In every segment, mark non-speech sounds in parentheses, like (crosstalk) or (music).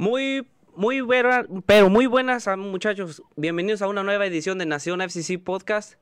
Muy, muy buena, pero muy buenas ah, muchachos. Bienvenidos a una nueva edición de Nación FCC Podcast.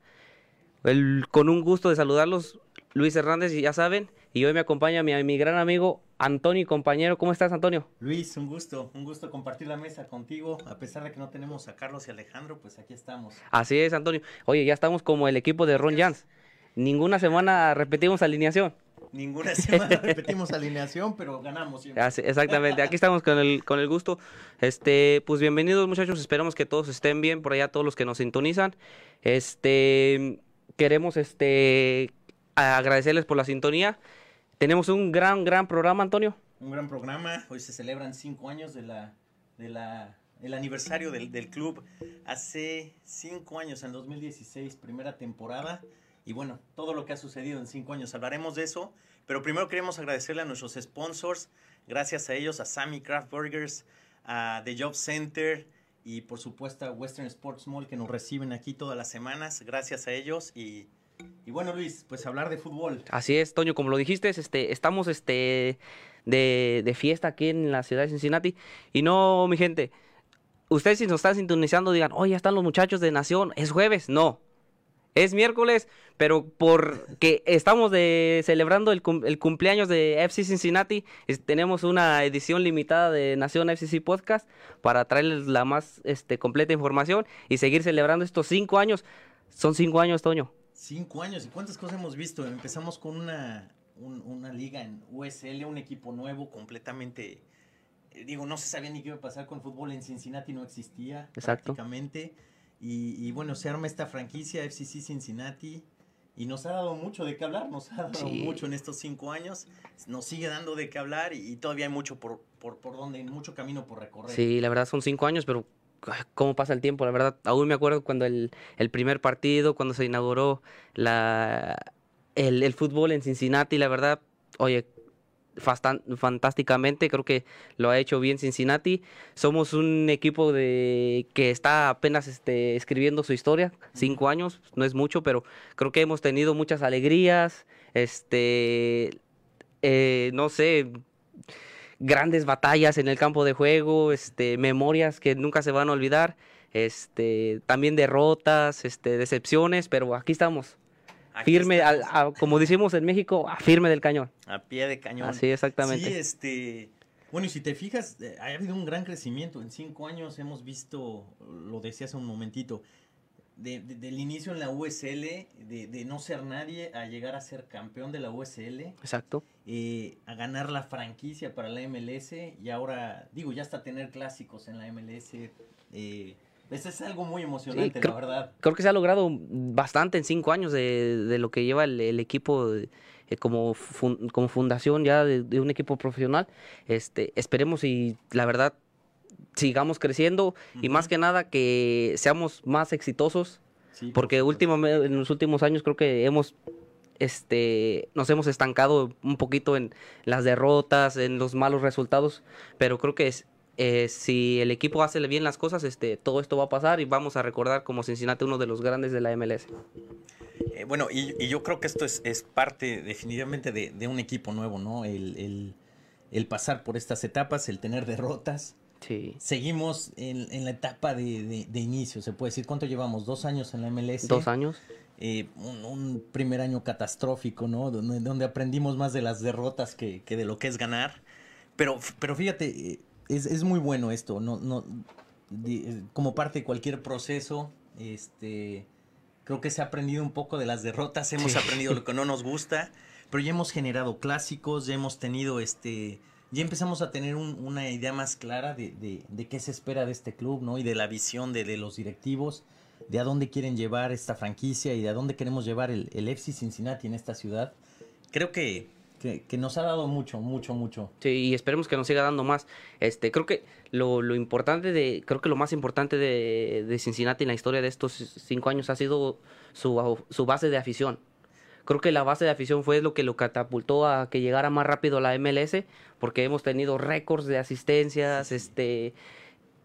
Con un gusto de saludarlos, Luis Hernández, ya saben. Y hoy me acompaña mi gran amigo Antonio, y compañero. ¿Cómo estás, Antonio? Luis, un gusto, un gusto compartir la mesa contigo. A pesar de que no tenemos a Carlos y Alejandro, pues aquí estamos. Así es, Antonio. Oye, ya estamos como el equipo de Ron Jans. Ninguna semana repetimos alineación. Ninguna semana repetimos alineación, pero ganamos siempre. Así- exactamente, aquí estamos con el, con el gusto. Este, pues bienvenidos muchachos, esperamos que todos estén bien, por allá todos los que nos sintonizan. Este, queremos este agradecerles por la sintonía. Tenemos un gran, gran programa, Antonio. Un gran programa. Hoy se celebran cinco años de la, de la, el aniversario del, del club. Hace cinco años, en 2016, primera temporada. Y bueno, todo lo que ha sucedido en cinco años, hablaremos de eso. Pero primero queremos agradecerle a nuestros sponsors. Gracias a ellos, a Sammy Craft Burgers, a The Job Center y por supuesto a Western Sports Mall que nos reciben aquí todas las semanas. Gracias a ellos. Y, y bueno, Luis, pues hablar de fútbol. Así es, Toño, como lo dijiste, este, estamos este, de, de fiesta aquí en la ciudad de Cincinnati. Y no, mi gente, ustedes si nos están sintonizando digan, oye, ya están los muchachos de Nación, es jueves. No, es miércoles, pero porque (laughs) estamos de, celebrando el, cum- el cumpleaños de FC Cincinnati, tenemos una edición limitada de Nación FCC Podcast para traerles la más este, completa información y seguir celebrando estos cinco años. Son cinco años, Toño. Cinco años. ¿Y cuántas cosas hemos visto? Empezamos con una, un- una liga en USL, un equipo nuevo completamente... eh, Digo, no se sabía ni qué iba a pasar con fútbol en Cincinnati, no existía Exacto. prácticamente. Y, y bueno, se arma esta franquicia FCC Cincinnati y nos ha dado mucho de qué hablar, nos ha dado Sí. mucho en estos cinco años, nos sigue dando de qué hablar y, y todavía hay mucho por, por, por donde, mucho camino por recorrer. Sí, la verdad son cinco años, pero cómo pasa el tiempo, la verdad. Aún me acuerdo cuando el, el primer partido, cuando se inauguró la, el, el fútbol en Cincinnati, la verdad, oye, fastan- fantásticamente, creo que lo ha hecho bien Cincinnati. Somos un equipo de que está apenas este, escribiendo su historia, cinco años, no es mucho, pero creo que hemos tenido muchas alegrías, este, eh, no sé, grandes batallas en el campo de juego, este, memorias que nunca se van a olvidar, este, también derrotas, este, decepciones, pero aquí estamos, Aquí firme, al- estamos. a- como decimos en México, a firme del cañón. A pie de cañón. Así exactamente. Sí, este. Bueno, y si te fijas, eh, ha habido un gran crecimiento. En cinco años hemos visto, lo decía hace un momentito, de- de- del inicio en la USL, de, de no ser nadie a llegar a ser campeón de la USL, Exacto. eh, a ganar la franquicia para la MLS y ahora, digo, ya hasta tener clásicos en la MLS. Eh, eso es algo muy emocionante, creo- la verdad. Creo que se ha logrado bastante en cinco años de, de lo que lleva el, el equipo eh, como, fun- como fundación ya de, de un equipo profesional. Este, esperemos y la verdad sigamos creciendo y más que nada que seamos más exitosos Sí, porque último, en los últimos años creo que hemos este nos hemos estancado un poquito en las derrotas, en los malos resultados, pero creo que es, eh, si el equipo hace bien las cosas, este todo esto va a pasar y vamos a recordar como Cincinnati uno de los grandes de la MLS. Eh, bueno, y, y yo creo que esto es, es parte definitivamente de, de un equipo nuevo, ¿no? El, el- el pasar por estas etapas, el tener derrotas. Sí. Seguimos en, en la etapa de, de- de inicio, se puede decir. ¿Cuánto llevamos? ¿Dos años en la MLS? Dos años. Eh, un, un primer año catastrófico, ¿no? Donde, donde aprendimos más de las derrotas que, que de lo que es ganar. Pero, pero fíjate, eh, es, es muy bueno esto, no, no, eh, como parte de cualquier proceso, este, creo que se ha aprendido un poco de las derrotas, hemos Sí. aprendido lo que no nos gusta, pero ya hemos generado clásicos, ya hemos tenido este, ya empezamos a tener un- una idea más clara de, de- de qué se espera de este club, ¿no? Y de la visión de, de los directivos, de a dónde quieren llevar esta franquicia y de a dónde queremos llevar el, el FC Cincinnati en esta ciudad. Creo que, que, que nos ha dado mucho, mucho, mucho. Sí, y esperemos que nos siga dando más. Este, creo que lo, lo importante de, creo que lo más importante de, Cincinnati en la historia de estos cinco años ha sido su, su base de afición. Creo que la base de afición fue lo que lo catapultó a que llegara más rápido a la MLS, porque hemos tenido récords de asistencias, este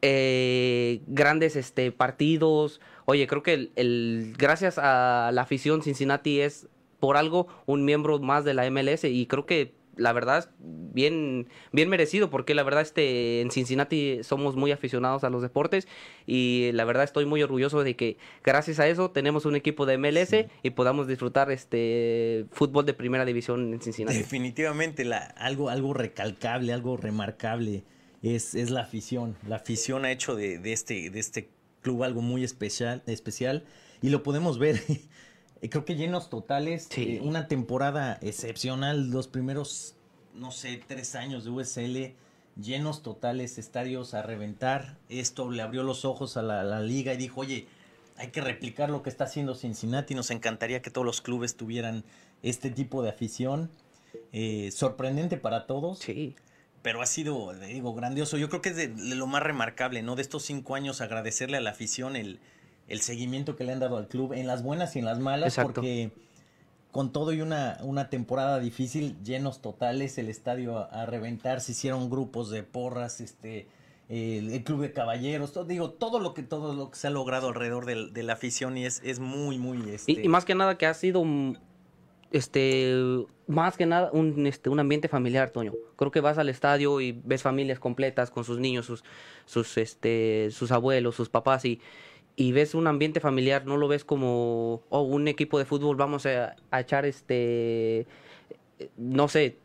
eh, grandes este partidos. Oye, creo que el, el, gracias a la afición Cincinnati es por algo un miembro más de la MLS y creo que la verdad bien bien merecido porque la verdad este en Cincinnati somos muy aficionados a los deportes y la verdad estoy muy orgulloso de que gracias a eso tenemos un equipo de MLS y podamos disfrutar este fútbol de primera división en Cincinnati. Definitivamente la, algo algo recalcable, algo remarcable es, es la afición. La afición ha hecho de, de, este de este club algo muy especial especial y lo podemos ver Eh, creo que llenos totales, Sí. eh, una temporada excepcional, los primeros, no sé, tres años de USL, llenos totales, estadios a reventar. Esto le abrió los ojos a la, la liga y dijo, oye, hay que replicar lo que está haciendo Cincinnati. Nos encantaría que todos los clubes tuvieran este tipo de afición. Eh, sorprendente para todos, Sí. pero ha sido, digo, grandioso. Yo creo que es de, de lo más remarcable, ¿no? De estos cinco años, agradecerle a la afición el, el seguimiento que le han dado al club en las buenas y en las malas, Exacto. porque con todo y una, una temporada difícil, llenos totales, el estadio a, a reventar, se hicieron grupos de porras, este el, el club de caballeros, todo, digo, todo lo que todo lo que se ha logrado alrededor de la afición y es, es muy, muy este, Y, y más que nada que ha sido este más que nada un este un ambiente familiar, Toño. Creo que vas al estadio y ves familias completas con sus niños, sus sus este sus abuelos, sus papás y y ves un ambiente familiar, no lo ves como oh, un equipo de fútbol, vamos a, a echar este no sé,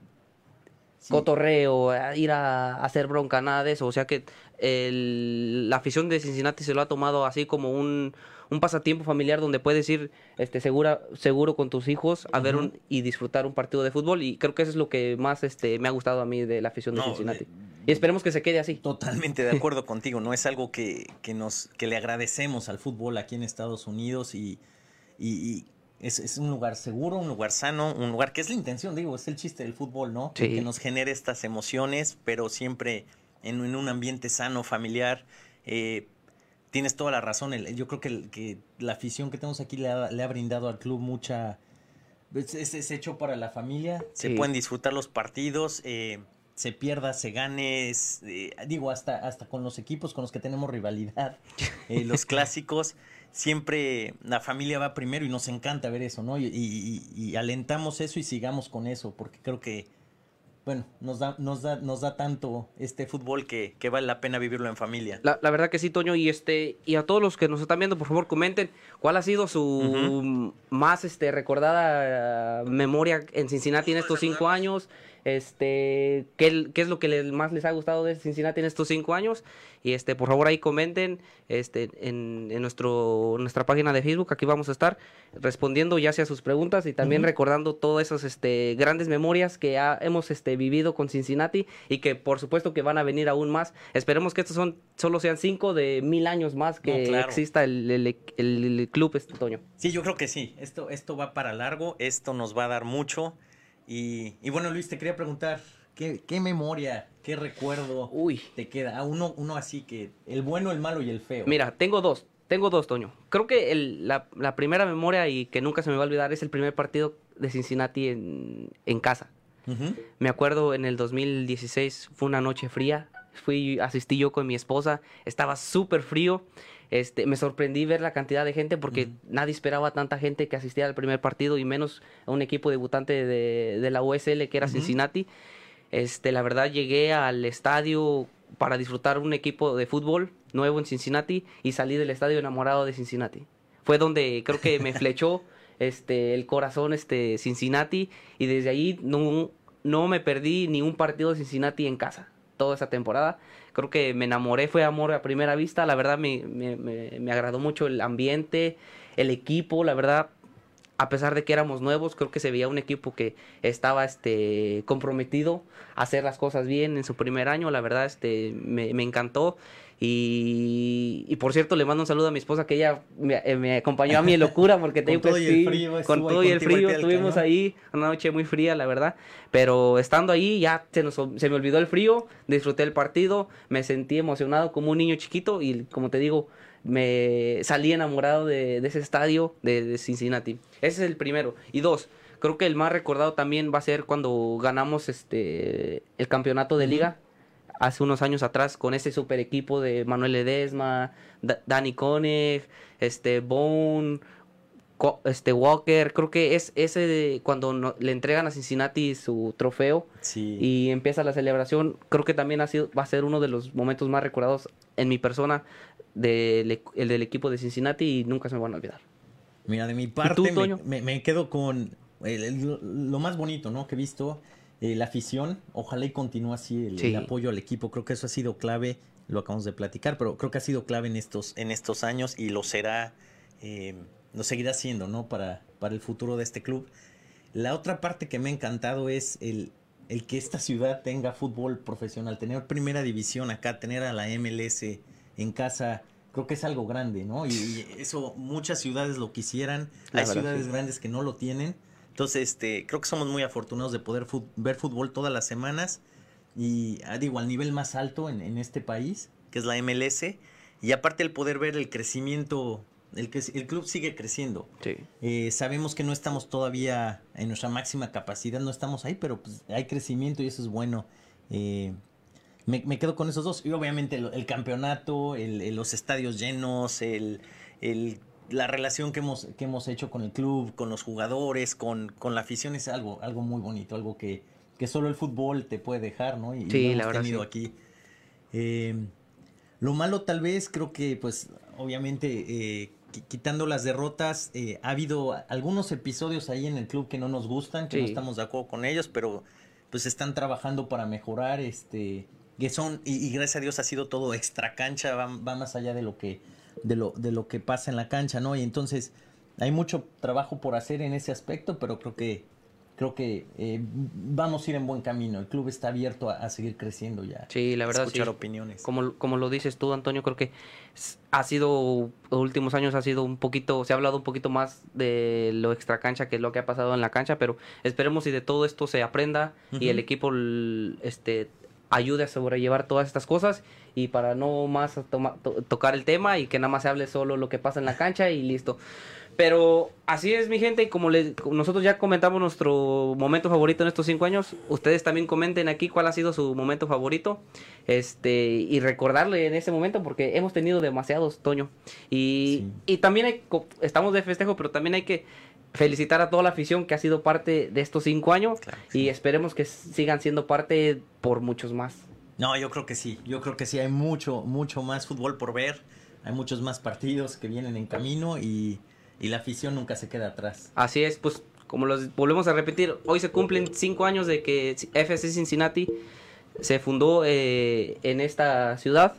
sí, cotorreo, a ir a, a hacer bronca, nada de eso. O sea que el- la afición de Cincinnati se lo ha tomado así como un, un pasatiempo familiar donde puedes ir este, segura, seguro con tus hijos a ver un, y disfrutar un partido de fútbol. Y creo que eso es lo que más este, me ha gustado a mí de la afición de No, Cincinnati. de- y esperemos que se quede así. Totalmente de (laughs) acuerdo contigo, ¿no? Es algo que, que nos, que le agradecemos al fútbol aquí en Estados Unidos y, y- y es, es un lugar seguro, un lugar sano, un lugar que es la intención, digo, es el chiste del fútbol, ¿no? Sí. Que nos genere estas emociones, pero siempre en, en un ambiente sano, familiar. Eh, tienes toda la razón, el- yo creo que, el- que la afición que tenemos aquí le ha, le ha brindado al club mucha... Es, es- es hecho para la familia, se pueden disfrutar los partidos, eh, se pierda, se gane, es, eh, digo, hasta, hasta con los equipos con los que tenemos rivalidad, (laughs) eh, los clásicos, siempre la familia va primero y nos encanta ver eso, ¿no? Y, y- y- y alentamos eso y sigamos con eso, porque creo que, bueno, nos da, nos da, nos da tanto este fútbol que, que vale la pena vivirlo en familia. La, la verdad que sí, Toño, y este, y a todos los que nos están viendo, por favor, comenten cuál ha sido su más este recordada memoria en Cincinnati en estos cinco años. Este, ¿qué, qué es lo que les- más les ha gustado de Cincinnati en estos cinco años? Y este, por favor, ahí comenten este, en, en nuestro, nuestra página de Facebook. Aquí vamos a estar respondiendo ya sea sus preguntas y también recordando todas esas este, grandes memorias que ha- hemos este, vivido con Cincinnati y que por supuesto que van a venir aún más. Esperemos que estos son, solo sean cinco de mil años más que No, claro. exista el, el- el- el club este Toño. Sí, yo creo que sí. Esto, esto va para largo, esto nos va a dar mucho. Y, y bueno, Luis, te quería preguntar, ¿qué, qué memoria, qué recuerdo Uy. te queda? A uno, uno así que, el bueno, el malo y el feo. Mira, tengo dos. Tengo dos, Toño. Creo que el- la, la primera memoria y que nunca se me va a olvidar es el primer partido de Cincinnati en, en casa. Me acuerdo en el 2016 fue una noche fría. Fui, asistí yo con mi esposa. Estaba súper frío. Este, me sorprendí ver la cantidad de gente porque nadie esperaba tanta gente que asistiera al primer partido y menos a un equipo debutante de, de la USL que era. Cincinnati. Este, la verdad llegué al estadio para disfrutar un equipo de fútbol nuevo en Cincinnati y salí del estadio enamorado de Cincinnati. Fue donde creo que me (laughs) flechó este el corazón este Cincinnati y desde ahí no, no me perdí ni un partido de Cincinnati en casa toda esa temporada. Creo que me enamoré, fue amor a primera vista. La verdad me, me, me- me agradó mucho el ambiente, el equipo, la verdad. A pesar de que éramos nuevos, creo que se veía un equipo que estaba este, comprometido a hacer las cosas bien en su primer año. La verdad, este, me, me encantó. Y, y por cierto, le mando un saludo a mi esposa que ella me, eh, me acompañó a mi (laughs) locura porque Con te digo que todo y el sí, frío, con todo y el frío estuvimos ahí una noche muy fría, la verdad. Pero estando ahí ya se, nos, se me olvidó el frío, disfruté el partido, me sentí emocionado como un niño chiquito y como te digo, me salí enamorado de, de ese estadio de, de Cincinnati. Ese es el primero. Y dos, creo que el más recordado también va a ser cuando ganamos este el campeonato de liga hace unos años atrás con ese super equipo de Manuel Ledesma, Danny Koenig, este Bone, este Walker, creo que es ese de cuando le entregan a Cincinnati su trofeo y empieza la celebración, creo que también ha sido va a ser uno de los momentos más recordados en mi persona del, el del equipo de Cincinnati y nunca se me van a olvidar. Mira, de mi parte me, quedo con lo más bonito, ¿no? Que he visto eh, la afición, ojalá y continúe así el, apoyo al equipo. Creo que eso ha sido clave, lo acabamos de platicar, pero creo que ha sido clave en estos, en estos años y lo será, eh, lo seguirá siendo, ¿no? Para, para el futuro de este club. La otra parte que me ha encantado es el, el que esta ciudad tenga fútbol profesional, tener primera división acá, tener a la MLS en casa, creo que es algo grande, ¿no? Y, eso muchas ciudades lo quisieran, hay ciudades grandes que no lo tienen entonces, este, creo que somos muy afortunados de poder ver fútbol todas las semanas y ah, digo, al nivel más alto en, este país, que es la MLS, y aparte el poder ver el crecimiento, el, el club sigue creciendo. Eh, sabemos que no estamos todavía en nuestra máxima capacidad, no estamos ahí, pero pues, hay crecimiento y eso es bueno. Eh, me, quedo con esos dos. Y obviamente el, campeonato, los estadios llenos, el, el la relación que hemos, que hemos hecho con el club, con los jugadores, con, con la afición es algo, algo muy bonito, algo que, que solo el fútbol te puede dejar, ¿no? Y, sí, lo hemos tenido aquí. Eh, lo malo tal vez, creo que pues obviamente eh, quitando las derrotas, eh, ha habido algunos episodios ahí en el club que no nos gustan, que no estamos de acuerdo con ellos, pero pues están trabajando para mejorar, este, que son, y, gracias a Dios ha sido todo extra cancha, va más allá de lo que de lo, de lo que pasa en la cancha, ¿no? Y entonces hay mucho trabajo por hacer en ese aspecto, pero creo que creo que eh, vamos a ir en buen camino. El club está abierto a, seguir creciendo ya. Sí, la verdad. Escuchar opiniones. Como, como lo dices tú, Antonio, creo que ha sido, los últimos años ha sido un poquito, se ha hablado un poquito más de lo extra cancha que lo que ha pasado en la cancha, pero esperemos y de todo esto se aprenda y el equipo este, ayude a sobrellevar todas estas cosas y para no más tocar el tema y que nada más se hable solo lo que pasa en la cancha y listo. Pero así es mi gente y como nosotros ya comentamos nuestro momento favorito en estos cinco años, ustedes también comenten aquí cuál ha sido su momento favorito este y recordarle en ese momento porque hemos tenido demasiados, Toño. Y, y también hay, estamos de festejo, pero también hay que felicitar a toda la afición que ha sido parte de estos cinco años y esperemos que sigan siendo parte por muchos más. No, yo creo que sí, yo creo que sí, hay mucho, mucho más fútbol por ver, hay muchos más partidos que vienen en camino y, la afición nunca se queda atrás. Así es, pues como los volvemos a repetir, hoy se cumplen cinco años de que FC Cincinnati se fundó eh, en esta ciudad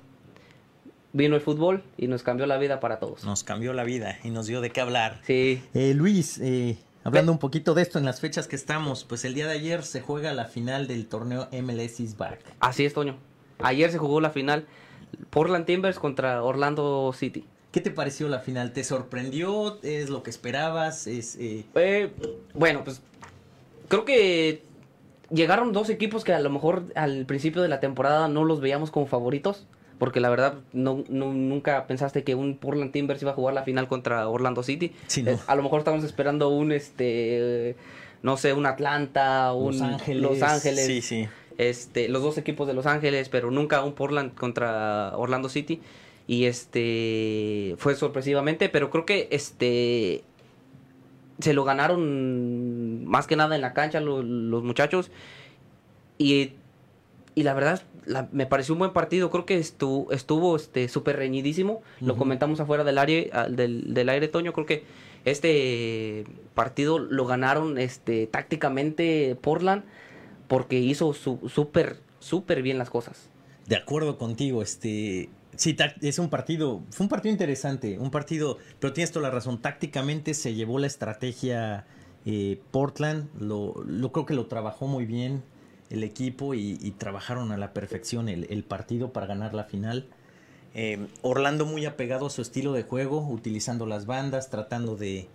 vino el fútbol y nos cambió la vida para todos. Nos cambió la vida y nos dio de qué hablar. Sí. Eh, Luis, eh, hablando un poquito de esto en las fechas que estamos, pues el día de ayer se juega la final del torneo MLS is Back. Así es, Toño. Ayer se jugó la final Portland Timbers contra Orlando City. ¿Qué te pareció la final? ¿Te sorprendió? ¿Es lo que esperabas? Es, eh... eh bueno, pues creo que llegaron dos equipos que a lo mejor al principio de la temporada no los veíamos como favoritos porque la verdad no, nunca pensaste que un Portland Timbers iba a jugar la final contra Orlando City. Eh, a lo mejor estamos esperando un este no sé, un Atlanta, un Los Ángeles. Los Ángeles. Sí, sí. Este, los dos equipos de Los Ángeles, pero nunca un Portland contra Orlando City y este fue sorpresivamente, pero creo que este se lo ganaron más que nada en la cancha los, los muchachos y y la verdad me pareció un buen partido. Creo que estuvo estuvo este súper reñidísimo. Lo comentamos afuera del aire, del, del, aire Toño. Creo que este partido lo ganaron este tácticamente Portland porque hizo súper súper bien las cosas. De acuerdo contigo, este sí es un partido, fue un partido interesante, un partido, pero tienes toda la razón. Tácticamente se llevó la estrategia eh, Portland, lo, lo creo que lo trabajó muy bien el equipo y, trabajaron a la perfección el, partido para ganar la final. Eh, Orlando muy apegado a su estilo de juego, utilizando las bandas, tratando de,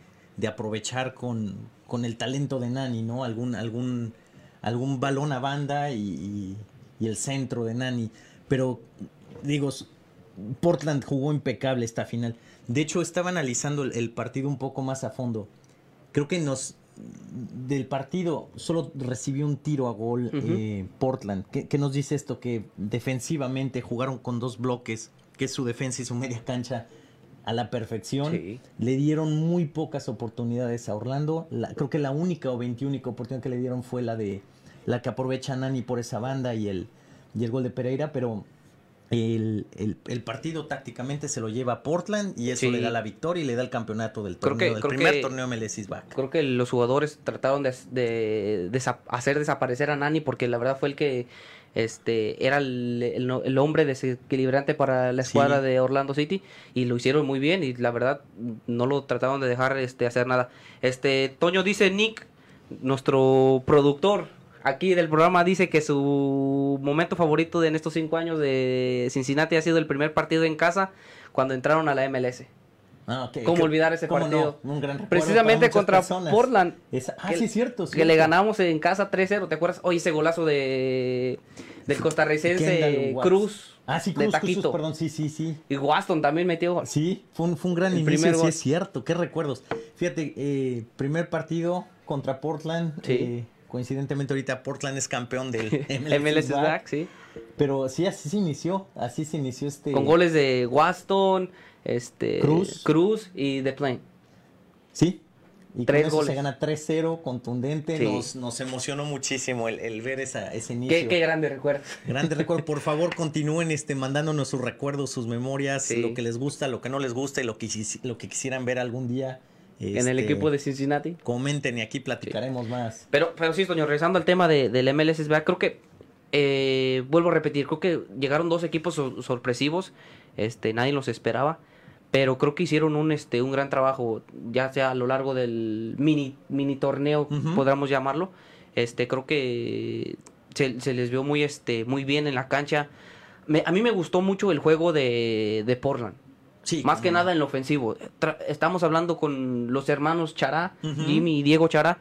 aprovechar con, el talento de Nani, ¿no? Algún, algún, algún balón a banda y, el centro de Nani. Pero, digo, Portland jugó impecable esta final. De hecho, estaba analizando el partido un poco más a fondo. Creo que nos, del partido solo recibió un tiro a gol eh, Portland. ¿Qué, nos dice esto? Que defensivamente jugaron con dos bloques, que es su defensa y su media cancha a la perfección. Le dieron muy pocas oportunidades a Orlando. creo que la única o veintiúnica oportunidad que le dieron fue la de la que aprovecha Nani por esa banda y el, y el gol de Pereira, pero el, partido tácticamente se lo lleva a Portland y eso le da la victoria y le da el campeonato del torneo, del primer torneo MLS back. Creo que los jugadores trataron de, hacer desaparecer a Nani porque la verdad fue el que este era el, hombre desequilibrante para la escuadra de Orlando City y lo hicieron muy bien y la verdad no lo trataron de dejar este hacer nada. Este Toño dice Nick, nuestro productor aquí del programa dice que su momento favorito de en estos cinco años de Cincinnati ha sido el primer partido en casa cuando entraron a la MLS. Ah, ¿Cómo olvidar ese partido? Precisamente contra Portland. ah, que, sí, cierto, Que le ganamos en casa 3-0. ¿Te acuerdas? Oye, ese golazo de del costarricense Cruz. Ah, sí, Cruz, de Taquito. perdón, sí, sí, sí. Y Waston también metió. Sí, fue un, fue un gran inicio, sí es cierto. Qué recuerdos. Fíjate, eh, primer partido contra Portland. Sí. Eh, coincidentemente ahorita Portland es campeón del (laughs) MLS, Back, sí. Pero sí, así se inició, así se inició este... Con goles de Waston, este... Cruz. Cruz y The Plain. Sí, y Tres goles. se gana 3-0, contundente. Nos, nos, emocionó muchísimo el, ver esa, ese inicio. Qué, qué grande recuerdo. Grande recuerdo. Por (laughs) favor, continúen este, mandándonos sus recuerdos, sus memorias, lo que les gusta, lo que no les gusta y lo que, lo que quisieran ver algún día en el equipo de Cincinnati. Comenten y aquí platicaremos más. Pero, pero sí, Toño, regresando al tema de, del MLS, creo que, eh, vuelvo a repetir, creo que llegaron dos equipos sorpresivos, este, nadie los esperaba, pero creo que hicieron un, este, un gran trabajo, ya sea a lo largo del mini, mini torneo, podríamos llamarlo, este, creo que se, se, les vio muy, este, muy bien en la cancha. a mí me gustó mucho el juego de, de Portland. Más que nada en lo ofensivo. estamos hablando con los hermanos Chará, Jimmy y Diego Chará.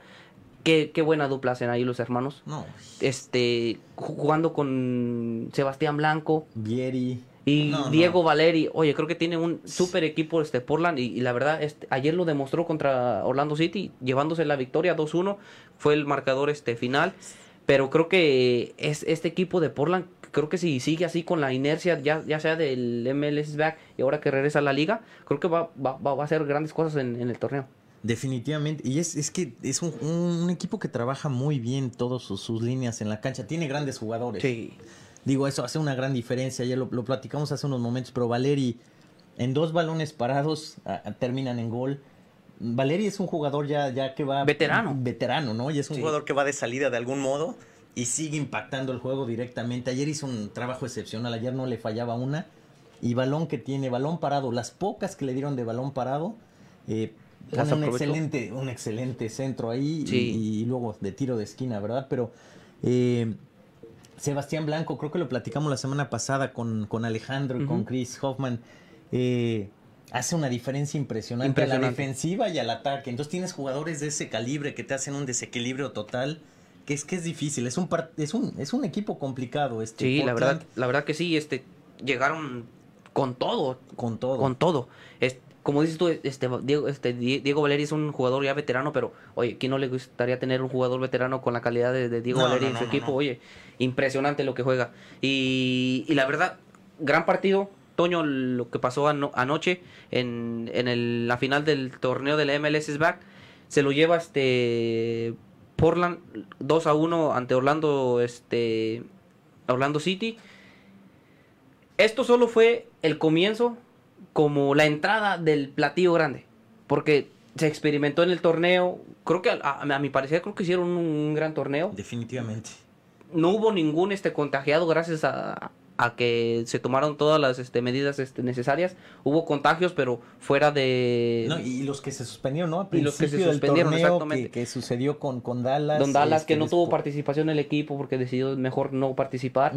Qué, qué, buena dupla hacen ahí los hermanos. No. Este, jugando con Sebastián Blanco. Vieri. Y Diego Valeri. Oye, creo que tiene un súper equipo este Portland. Y, la verdad, este, ayer lo demostró contra Orlando City, llevándose la victoria 2-1. Fue el marcador este final. Pero creo que es este equipo de Portland creo que si sigue así con la inercia, ya, ya sea del MLS back y ahora que regresa a la liga, creo que va, va, va a hacer grandes cosas en, el torneo. Definitivamente. Y es, es que es un, equipo que trabaja muy bien todas sus, líneas en la cancha. Tiene grandes jugadores. Sí. Digo, eso hace una gran diferencia. Ya lo, platicamos hace unos momentos, pero Valeri en dos balones parados terminan en gol. Valeri es un jugador ya, ya que va... Veterano. Veterano, ¿no? Y es un jugador que va de salida de algún modo y sigue impactando el juego directamente. Ayer hizo un trabajo excepcional, ayer no le fallaba una. Y balón que tiene, balón parado, las pocas que le dieron de balón parado, eh, un excelente, un excelente centro ahí y, luego de tiro de esquina, ¿verdad? Pero eh, Sebastián Blanco, creo que lo platicamos la semana pasada con, con Alejandro y con Chris Hoffman. Eh, hace una diferencia impresionante, a la defensiva y al ataque. Entonces tienes jugadores de ese calibre que te hacen un desequilibrio total que es que es difícil, es un es un es un equipo complicado este. Sí, la verdad, la verdad que sí, este llegaron con todo, con todo. Con todo. Es, como dices tú, este Diego, este Diego Valeri es un jugador ya veterano, pero oye, ¿quién no le gustaría tener un jugador veterano con la calidad de, Diego Valeri en su equipo? Oye, impresionante lo que juega. Y, y la verdad, gran partido, Toño, lo que pasó anoche en, en el, la final del torneo de la MLS Back, se lo lleva este Portland 2 a 1 ante Orlando, este, Orlando City. Esto solo fue el comienzo, como la entrada del platillo grande, porque se experimentó en el torneo. Creo que a, mi parecer creo que hicieron un, gran torneo. Definitivamente. No hubo ningún este contagiado gracias a, a que se tomaron todas las este, medidas este, necesarias. Hubo contagios, pero fuera de... No, y los que se suspendieron, ¿no? y los que se suspendieron, exactamente. Que, sucedió con, con Dallas. Don Dallas, que este, no tuvo participación en el equipo porque decidió mejor no participar.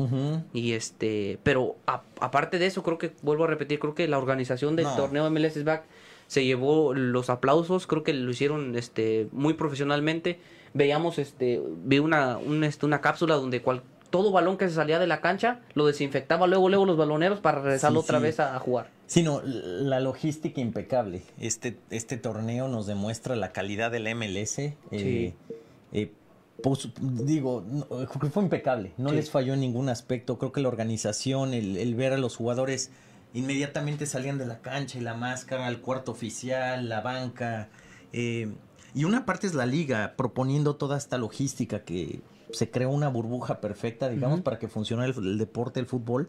Y este, pero aparte de eso, creo que, vuelvo a repetir, creo que la organización del torneo MLS Back se llevó los aplausos, creo que lo hicieron este, muy profesionalmente. Veíamos, este, vi una, este, una cápsula donde cual, todo balón que se salía de la cancha lo desinfectaba luego luego los baloneros para regresarlo otra vez a, jugar. Sino la logística impecable. Este, este torneo nos demuestra la calidad del MLS. Eh, sí. Eh, pues, digo, fue impecable. No les falló en ningún aspecto. Creo que la organización, el, ver a los jugadores inmediatamente salían de la cancha y la máscara, el cuarto oficial, la banca. Eh, y una parte es la liga proponiendo toda esta logística que se creó una burbuja perfecta, digamos, para que funcione el, deporte, el fútbol.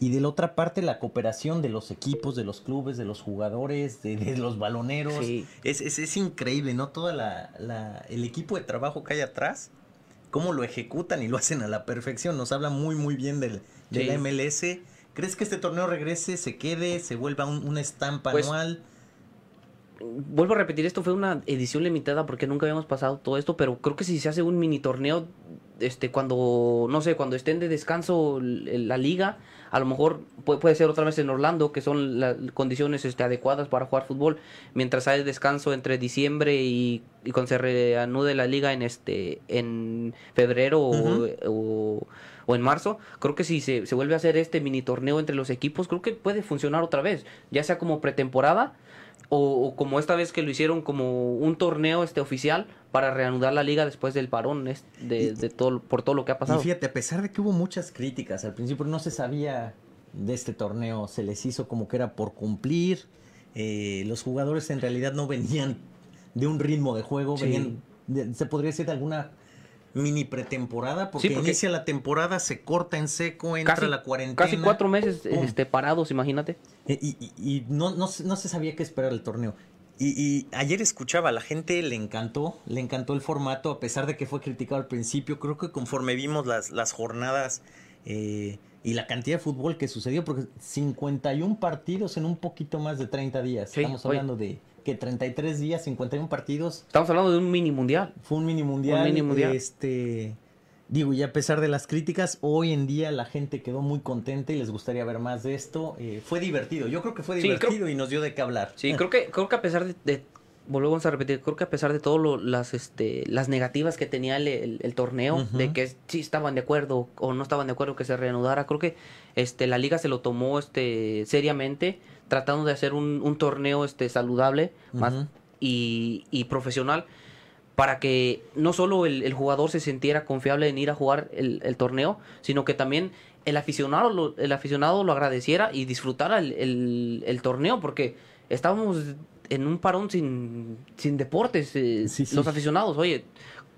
Y de la otra parte, la cooperación de los equipos, de los clubes, de los jugadores, de, los baloneros. Es, es, increíble, ¿no? Todo la, el equipo de trabajo que hay atrás, cómo lo ejecutan y lo hacen a la perfección. Nos habla muy, muy bien del, de la MLS. ¿Crees que este torneo regrese, se quede, se vuelva una estampa pues, anual? Vuelvo a repetir, esto fue una edición limitada porque nunca habíamos pasado todo esto, pero creo que si se hace un mini torneo, este, cuando, no sé, cuando estén de descanso la liga, a lo mejor puede, ser otra vez en Orlando, que son las condiciones este, adecuadas para jugar fútbol, mientras hay descanso entre diciembre y, cuando se reanude la liga en este en febrero o, en marzo, creo que si se, se vuelve a hacer este mini torneo entre los equipos, creo que puede funcionar otra vez, ya sea como pretemporada o, como esta vez que lo hicieron como un torneo este oficial para reanudar la liga después del parón de, de todo por todo lo que ha pasado. Y fíjate, a pesar de que hubo muchas críticas al principio, no se sabía de este torneo, se les hizo como que era por cumplir. Eh, los jugadores en realidad no venían de un ritmo de juego, venían, se podría decir de alguna mini pretemporada, porque, inicia la temporada, se corta en seco, entra la cuarentena. Casi cuatro meses este, parados, imagínate. Eh, y, no, no, se sabía qué esperar el torneo. Y, ayer escuchaba, a la gente le encantó, le encantó el formato, a pesar de que fue criticado al principio. Creo que conforme vimos las, las jornadas eh, y la cantidad de fútbol que sucedió, porque 51 partidos en un poquito más de 30 días. Estamos hablando de que 33 días, 51 partidos. Estamos hablando de un mini mundial. Fue un mini mundial. Un mini mundial. Este, digo, y a pesar de las críticas, hoy en día la gente quedó muy contenta y les gustaría ver más de esto. Eh, fue divertido, yo creo que fue divertido y nos dio de qué hablar. Sí, creo que, creo que a pesar de, volvemos a repetir, creo que a pesar de todo las, este, las negativas que tenía el, torneo, de que sí estaban de acuerdo o no estaban de acuerdo que se reanudara, creo que este, la liga se lo tomó este, seriamente tratando de hacer un, torneo este, saludable más y, y, profesional para que no solo el, jugador se sintiera confiable en ir a jugar el, torneo, sino que también el aficionado, lo, el aficionado lo agradeciera y disfrutara el, torneo, porque estábamos en un parón sin, sin deportes, eh, los aficionados, oye,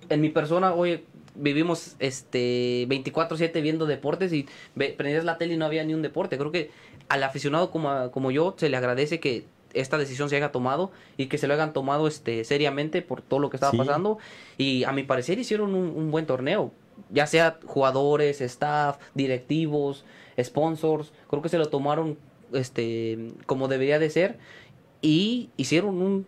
en mi persona, oye, vivimos este 24/7 viendo deportes y prendías la tele y no había ni un deporte. Creo que al aficionado como, como yo se le agradece que esta decisión se haya tomado y que se lo hayan tomado este seriamente por todo lo que estaba pasando. Y a mi parecer hicieron un, buen torneo ya sea jugadores staff directivos sponsors creo que se lo tomaron este como debería de ser y hicieron un,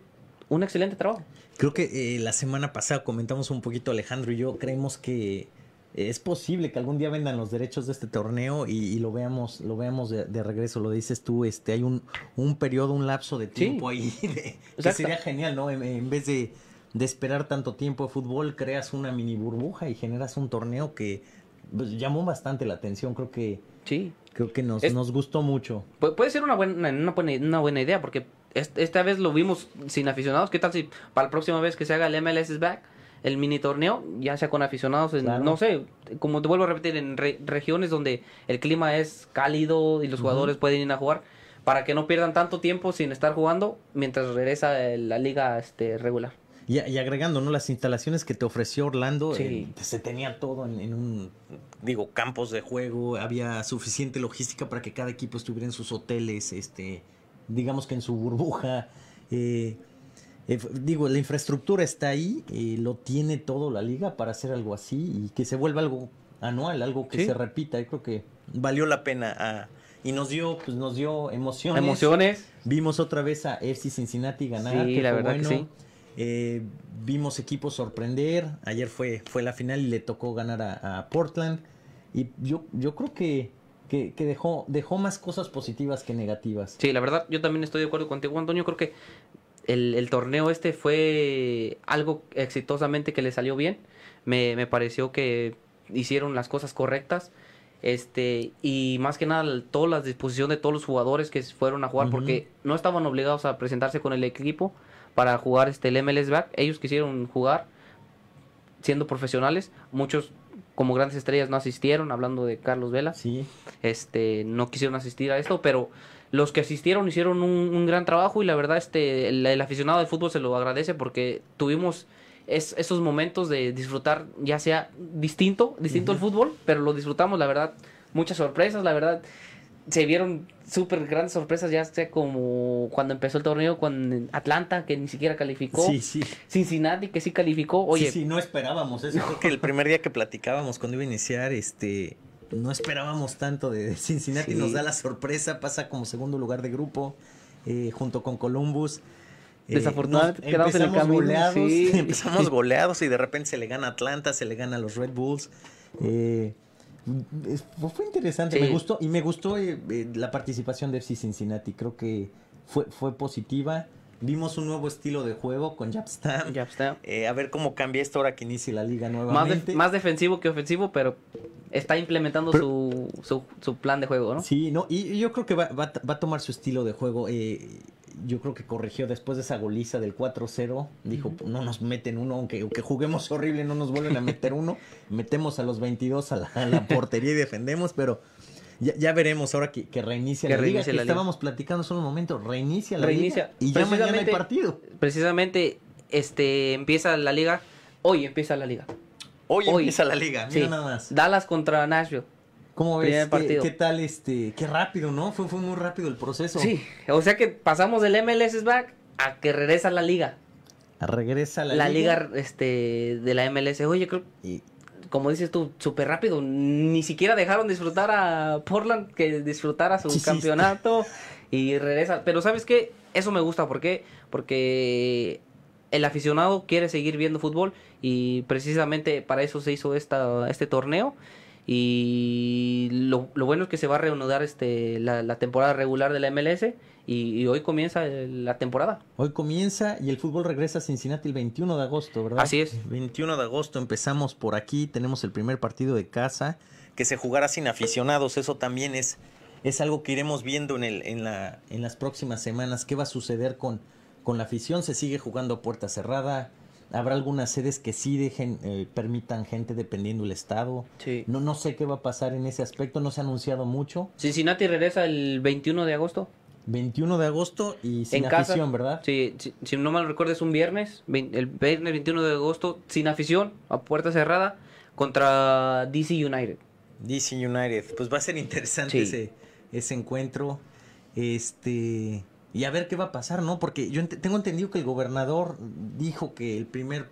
un excelente trabajo creo que eh, la semana pasada comentamos un poquito Alejandro y yo creemos que es posible que algún día vendan los derechos de este torneo y, lo veamos, lo veamos de, regreso. Lo dices tú, este, hay un, un periodo, un lapso de tiempo ahí (laughs) que sería genial, ¿no? En, vez de, esperar tanto tiempo de fútbol, creas una mini burbuja y generas un torneo que pues, llamó bastante la atención. Creo que sí. creo que nos, nos gustó mucho. puede ser una buena, una buena, una buena idea porque esta vez lo vimos sin aficionados. ¿Qué tal si para la próxima vez que se haga el MLS back? el mini torneo, ya sea con aficionados, no sé, como te vuelvo a repetir, en regiones donde el clima es cálido y los jugadores pueden ir a jugar, para que no pierdan tanto tiempo sin estar jugando mientras regresa la liga este, regular. Y, agregando, ¿no? Las instalaciones que te ofreció Orlando, eh, se tenía todo en, un, digo, campos de juego, había suficiente logística para que cada equipo estuviera en sus hoteles, este, digamos que en su burbuja. Eh, eh, digo, la infraestructura está ahí, eh, lo tiene todo la liga para hacer algo así y que se vuelva algo anual, algo que se repita. Yo creo que valió la pena. Ah, y nos dio, pues nos dio emociones. Emociones. Vimos otra vez a FC Cincinnati ganar. Sí, la verdad que sí. Eh, vimos equipos sorprender. Ayer fue, fue la final y le tocó ganar a, Portland. Y yo, yo creo que, que, que, dejó, dejó más cosas positivas que negativas. Sí, la verdad, yo también estoy de acuerdo contigo, Antonio. Creo que el, torneo este fue algo exitosamente que le salió bien. Me, pareció que hicieron las cosas correctas Este, y más que nada, toda la disposición de todos los jugadores que fueron a jugar, porque no estaban obligados a presentarse con el equipo para jugar este, el MLS Back. Ellos quisieron jugar siendo profesionales. Muchos, como grandes estrellas, no asistieron, hablando de Carlos Vela. Sí. Este, no quisieron asistir a esto, pero los que asistieron hicieron un, gran trabajo y la verdad, este, el, aficionado del fútbol se lo agradece porque tuvimos es, esos momentos de disfrutar, ya sea distinto, distinto al fútbol, pero lo disfrutamos, la verdad, muchas sorpresas, la verdad, se vieron súper grandes sorpresas, ya sea como cuando empezó el torneo con Atlanta, que ni siquiera calificó. Sí, sí. Cincinnati, que sí calificó. Oye. Sí, no esperábamos eso. Creo que el primer día que platicábamos cuando iba a iniciar, este. No esperábamos tanto de Cincinnati, nos da la sorpresa, pasa como segundo lugar de grupo, eh, junto con Columbus. Eh, Desafortunadamente quedamos en el goleados, (laughs) empezamos goleados y de repente se le gana a Atlanta, se le gana a los Red Bulls. Eh, fue interesante, me gustó y me gustó eh, eh, la participación de FC Cincinnati, creo que fue, fue positiva. Vimos un nuevo estilo de juego con Japstam. Eh, a ver cómo cambia esto ahora que inicie la liga nuevamente. Más, defensivo que ofensivo, pero está implementando su, su, plan de juego, ¿no? Sí, no, y, yo creo que va, va, a tomar su estilo de juego. Eh, yo creo que corrigió después de esa goliza del 4-0. Dijo, no nos meten uno, aunque, aunque, juguemos horrible, no nos vuelven a meter uno. (laughs) Metemos a los 22 a la, portería y defendemos, pero ya, veremos ahora que, reinicia la liga. Que estábamos platicando solo un momento, reinicia la liga y ya mañana hay partido. Precisamente este, empieza la liga, hoy empieza la liga. Hoy, empieza la liga, mira nada más. Dallas contra Nashville. ¿Cómo ves? ¿Qué, ¿Qué, tal este? Qué rápido, ¿no? Fue, fue muy rápido el proceso. Sí, o sea que pasamos del MLS back a que regresa la liga. Regresa la, la liga. este, de la MLS. Oye, creo. Y... Como dices tú, súper rápido. Ni siquiera dejaron disfrutar a Portland que disfrutara su campeonato. Y regresa. Pero ¿sabes qué? Eso me gusta. ¿Por qué? Porque el aficionado quiere seguir viendo fútbol. Y precisamente para eso se hizo esta, este torneo. Y lo, bueno es que se va a reanudar este, la, temporada regular de la MLS y, hoy comienza la temporada. Hoy comienza y el fútbol regresa a Cincinnati el 21 de agosto, ¿verdad? Así es. 21 de agosto empezamos por aquí, tenemos el primer partido de casa que se jugará sin aficionados, eso también es, es algo que iremos viendo en, el, en, la, en las próximas semanas, qué va a suceder con, con la afición, se sigue jugando a puerta cerrada, Habrá algunas sedes que sí dejen, eh, permitan gente dependiendo del estado. Sí. No, no sé qué va a pasar en ese aspecto, no se ha anunciado mucho. Cincinnati regresa el 21 de agosto. 21 de agosto y sin afición, ¿verdad? Sí, si, no mal recuerdo es un viernes, el viernes 21 de agosto, sin afición, a puerta cerrada, contra DC United. DC United, pues va a ser interesante ese, ese encuentro. Este, y a ver qué va a pasar, ¿no? Porque yo tengo entendido que el gobernador dijo que el primer,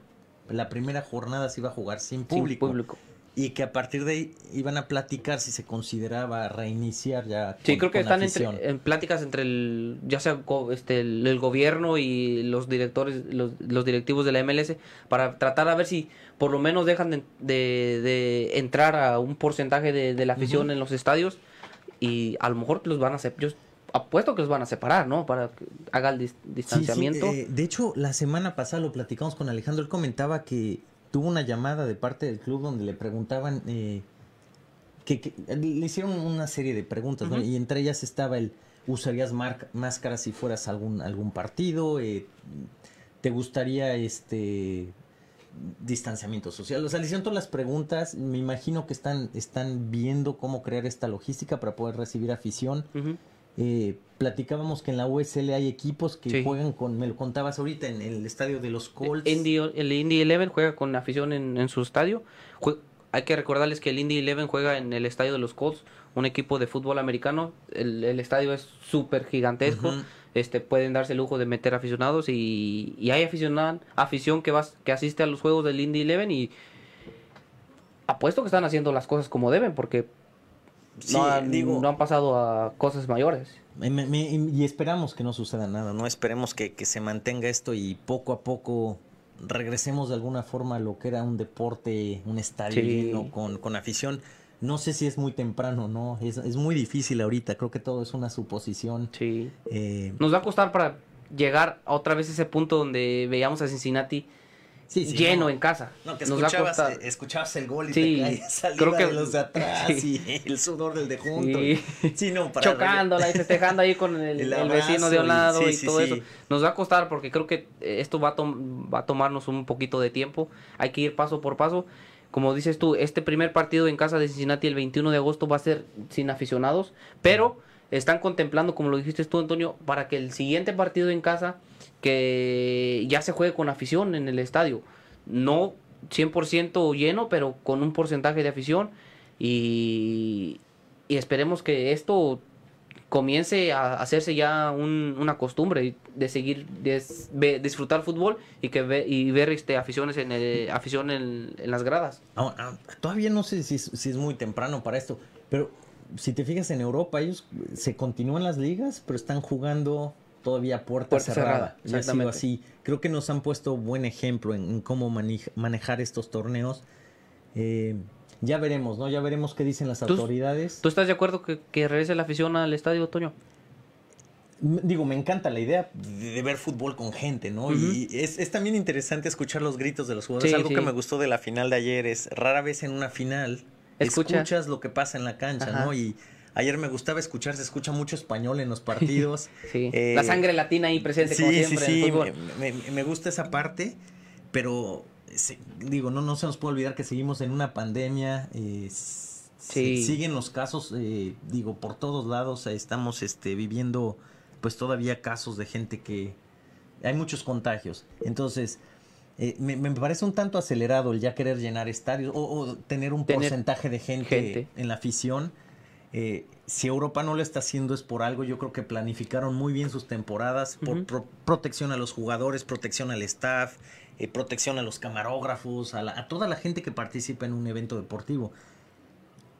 la primera jornada se iba a jugar sin público. Sin público. Y que a partir de ahí iban a platicar si se consideraba reiniciar ya. Sí, creo que están en pláticas entre el, ya sea este, el, gobierno y los directores, los, los, directivos de la MLS, para tratar a ver si por lo menos dejan de, de, entrar a un porcentaje de, la afición en los estadios y a lo mejor los van a hacer. Yo apuesto que los van a separar, ¿no? Para que haga el distanciamiento. Eh, de hecho, la semana pasada lo platicamos con Alejandro. Él comentaba que tuvo una llamada de parte del club donde le preguntaban. Eh, que, le hicieron una serie de preguntas, ¿no? Y entre ellas estaba el. ¿Usarías máscaras si fueras a algún, algún partido? Eh, ¿Te gustaría este distanciamiento social? O sea, le hicieron todas las preguntas. Me imagino que están, están viendo cómo crear esta logística para poder recibir afición. Eh, platicábamos que en la USL hay equipos que juegan con, me lo contabas ahorita, en, el estadio de los Colts. el Indy Eleven juega con afición en, su estadio. hay que recordarles que el Indy Eleven juega en el estadio de los Colts, un equipo de fútbol americano. El, estadio es súper gigantesco. Este, pueden darse el lujo de meter aficionados y, hay aficionado, afición que, va, que asiste a los juegos del Indy Eleven y apuesto que están haciendo las cosas como deben porque no, han, digo, no han pasado a cosas mayores. y esperamos que no suceda nada, ¿no? Esperemos que, se mantenga esto y poco a poco regresemos de alguna forma a lo que era un deporte, un estadio con, con afición. No sé si es muy temprano, ¿no? Es, es, muy difícil ahorita, creo que todo es una suposición. Sí. Eh, Nos va a costar para llegar otra vez a ese punto donde veíamos a Cincinnati lleno en casa. No, que escuchabas, eh, escuchabas, el gol y te (laughs) creo que, de los de atrás y el sudor del de junto. Sí. no, para Chocándola y festejando ahí con el, vecino de un lado y, todo eso. Nos va a costar porque creo que esto va a, va a tomarnos un poquito de tiempo. Hay que ir paso por paso. Como dices tú, este primer partido en casa de Cincinnati el 21 de agosto va a ser sin aficionados, pero están contemplando, como lo dijiste tú, Antonio, para que el siguiente partido en casa, que ya se juegue con afición en el estadio. No 100% lleno, pero con un porcentaje de afición. Y, y esperemos que esto comience a hacerse ya una costumbre de seguir disfrutar fútbol y que ve, y ver este aficiones en afición en, las gradas. Ah, todavía no sé si, si, es muy temprano para esto, pero si te fijas en Europa, ellos se continúan las ligas, pero están jugando todavía puerta, puerta cerrada. cerrada así. Creo que nos han puesto buen ejemplo en, cómo manejar estos torneos. Eh, ya veremos, ¿no? Ya veremos qué dicen las autoridades. ¿Tú estás de acuerdo que, que regrese la afición al estadio, Toño? digo, me encanta la idea de, ver fútbol con gente, ¿no? Y es, es, también interesante escuchar los gritos de los jugadores. Algo que me gustó de la final de ayer es rara vez en una final escuchas lo que pasa en la cancha, ¿no? Y ayer me gustaba escuchar, se escucha mucho español en los (laughs) partidos. sí, eh, la sangre latina ahí presente como siempre sí, en el Me, me, gusta esa parte, pero digo, no, no se nos puede olvidar que seguimos en una pandemia. Eh, siguen los casos, eh, digo, por todos lados estamos este, viviendo pues todavía casos de gente que hay muchos contagios. Entonces, eh, me, parece un tanto acelerado el ya querer llenar estadios o, tener un porcentaje de gente, en la afición. Eh, si Europa no lo está haciendo es por algo. Yo creo que planificaron muy bien sus temporadas por protección a los jugadores, protección al staff, eh, protección a los camarógrafos, a, a, toda la gente que participa en un evento deportivo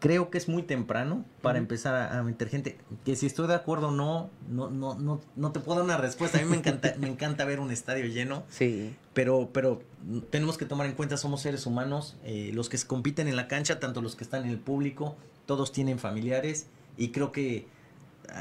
creo que es muy temprano para empezar a, meter gente. Que si estoy de acuerdo o no, no, no, no, no te puedo dar una respuesta. A mí me encanta, me encanta ver un estadio lleno. Sí. Pero, pero tenemos que tomar en cuenta, somos seres humanos, eh, los que compiten en la cancha, tanto los que están en el público, todos tienen familiares y creo que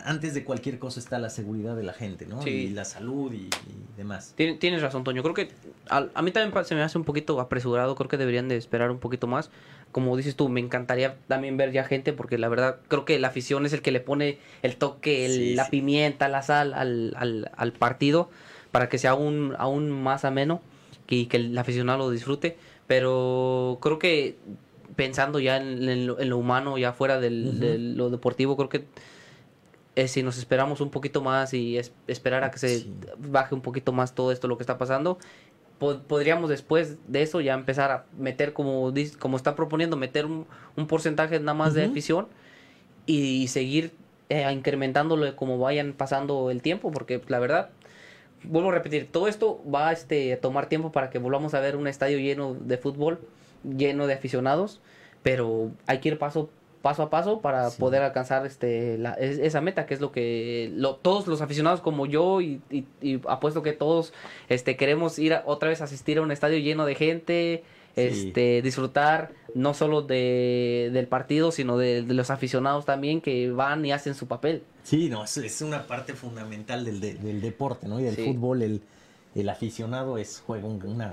antes de cualquier cosa está la seguridad de la gente, ¿no? Sí. Y la salud y, demás. Tienes razón, Toño. Creo que a, mí también se me hace un poquito apresurado. Creo que deberían de esperar un poquito más. Como dices tú, me encantaría también ver ya gente porque la verdad creo que la afición es el que le pone el toque, la pimienta, la sal al, al, al, partido para que sea aún, aún más ameno y que el aficionado lo disfrute. Pero creo que pensando ya en, lo, humano, ya fuera del, de lo deportivo, creo que eh, si nos esperamos un poquito más y esperar a que se baje un poquito más todo esto lo que está pasando, podríamos después de eso ya empezar a meter, como, como está proponiendo, meter un, porcentaje nada más de afición y, seguir eh, incrementándolo como vayan pasando el tiempo, porque la verdad, vuelvo a repetir, todo esto va este, a tomar tiempo para que volvamos a ver un estadio lleno de fútbol, lleno de aficionados, pero hay que ir paso paso a paso para poder alcanzar este esa meta que es lo que todos los aficionados como yo y, apuesto que todos este queremos ir otra vez a asistir a un estadio lleno de gente este disfrutar no solo de, del partido sino de, los aficionados también que van y hacen su papel. Sí no es, es una parte fundamental del, del deporte no y del fútbol el, el aficionado es juega una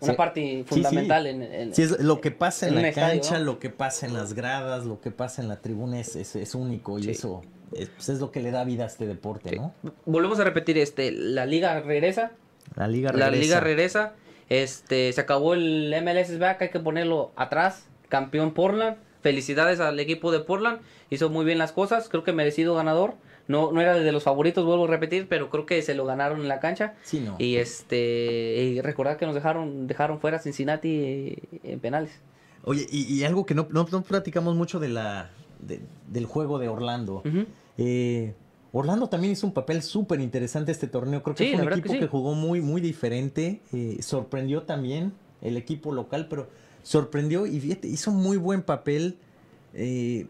una parte fundamental en, sí, es lo que pasa en, la cancha, lo que pasa en las gradas, lo que pasa en la tribuna es, es, único y eso pues, es, lo que le da vida a este deporte, ¿no? Volvemos a repetir, este, la liga regresa. La liga regresa. La liga regresa. Este, se acabó el MLS back, hay que ponerlo atrás. Campeón Portland. Felicidades al equipo de Portland. Hizo muy bien las cosas, creo que merecido ganador. No, no era de los favoritos, vuelvo a repetir, pero creo que se lo ganaron en la cancha. Sí, no. Y este y recordar que nos dejaron dejaron fuera Cincinnati en penales. Oye, y, algo que no, no, platicamos mucho de la del juego de Orlando. Eh, Orlando también hizo un papel súper interesante este torneo. Creo que fue un equipo que, jugó muy, muy diferente. Eh, sorprendió también el equipo local, pero sorprendió y fíjate, hizo muy buen papel. Eh,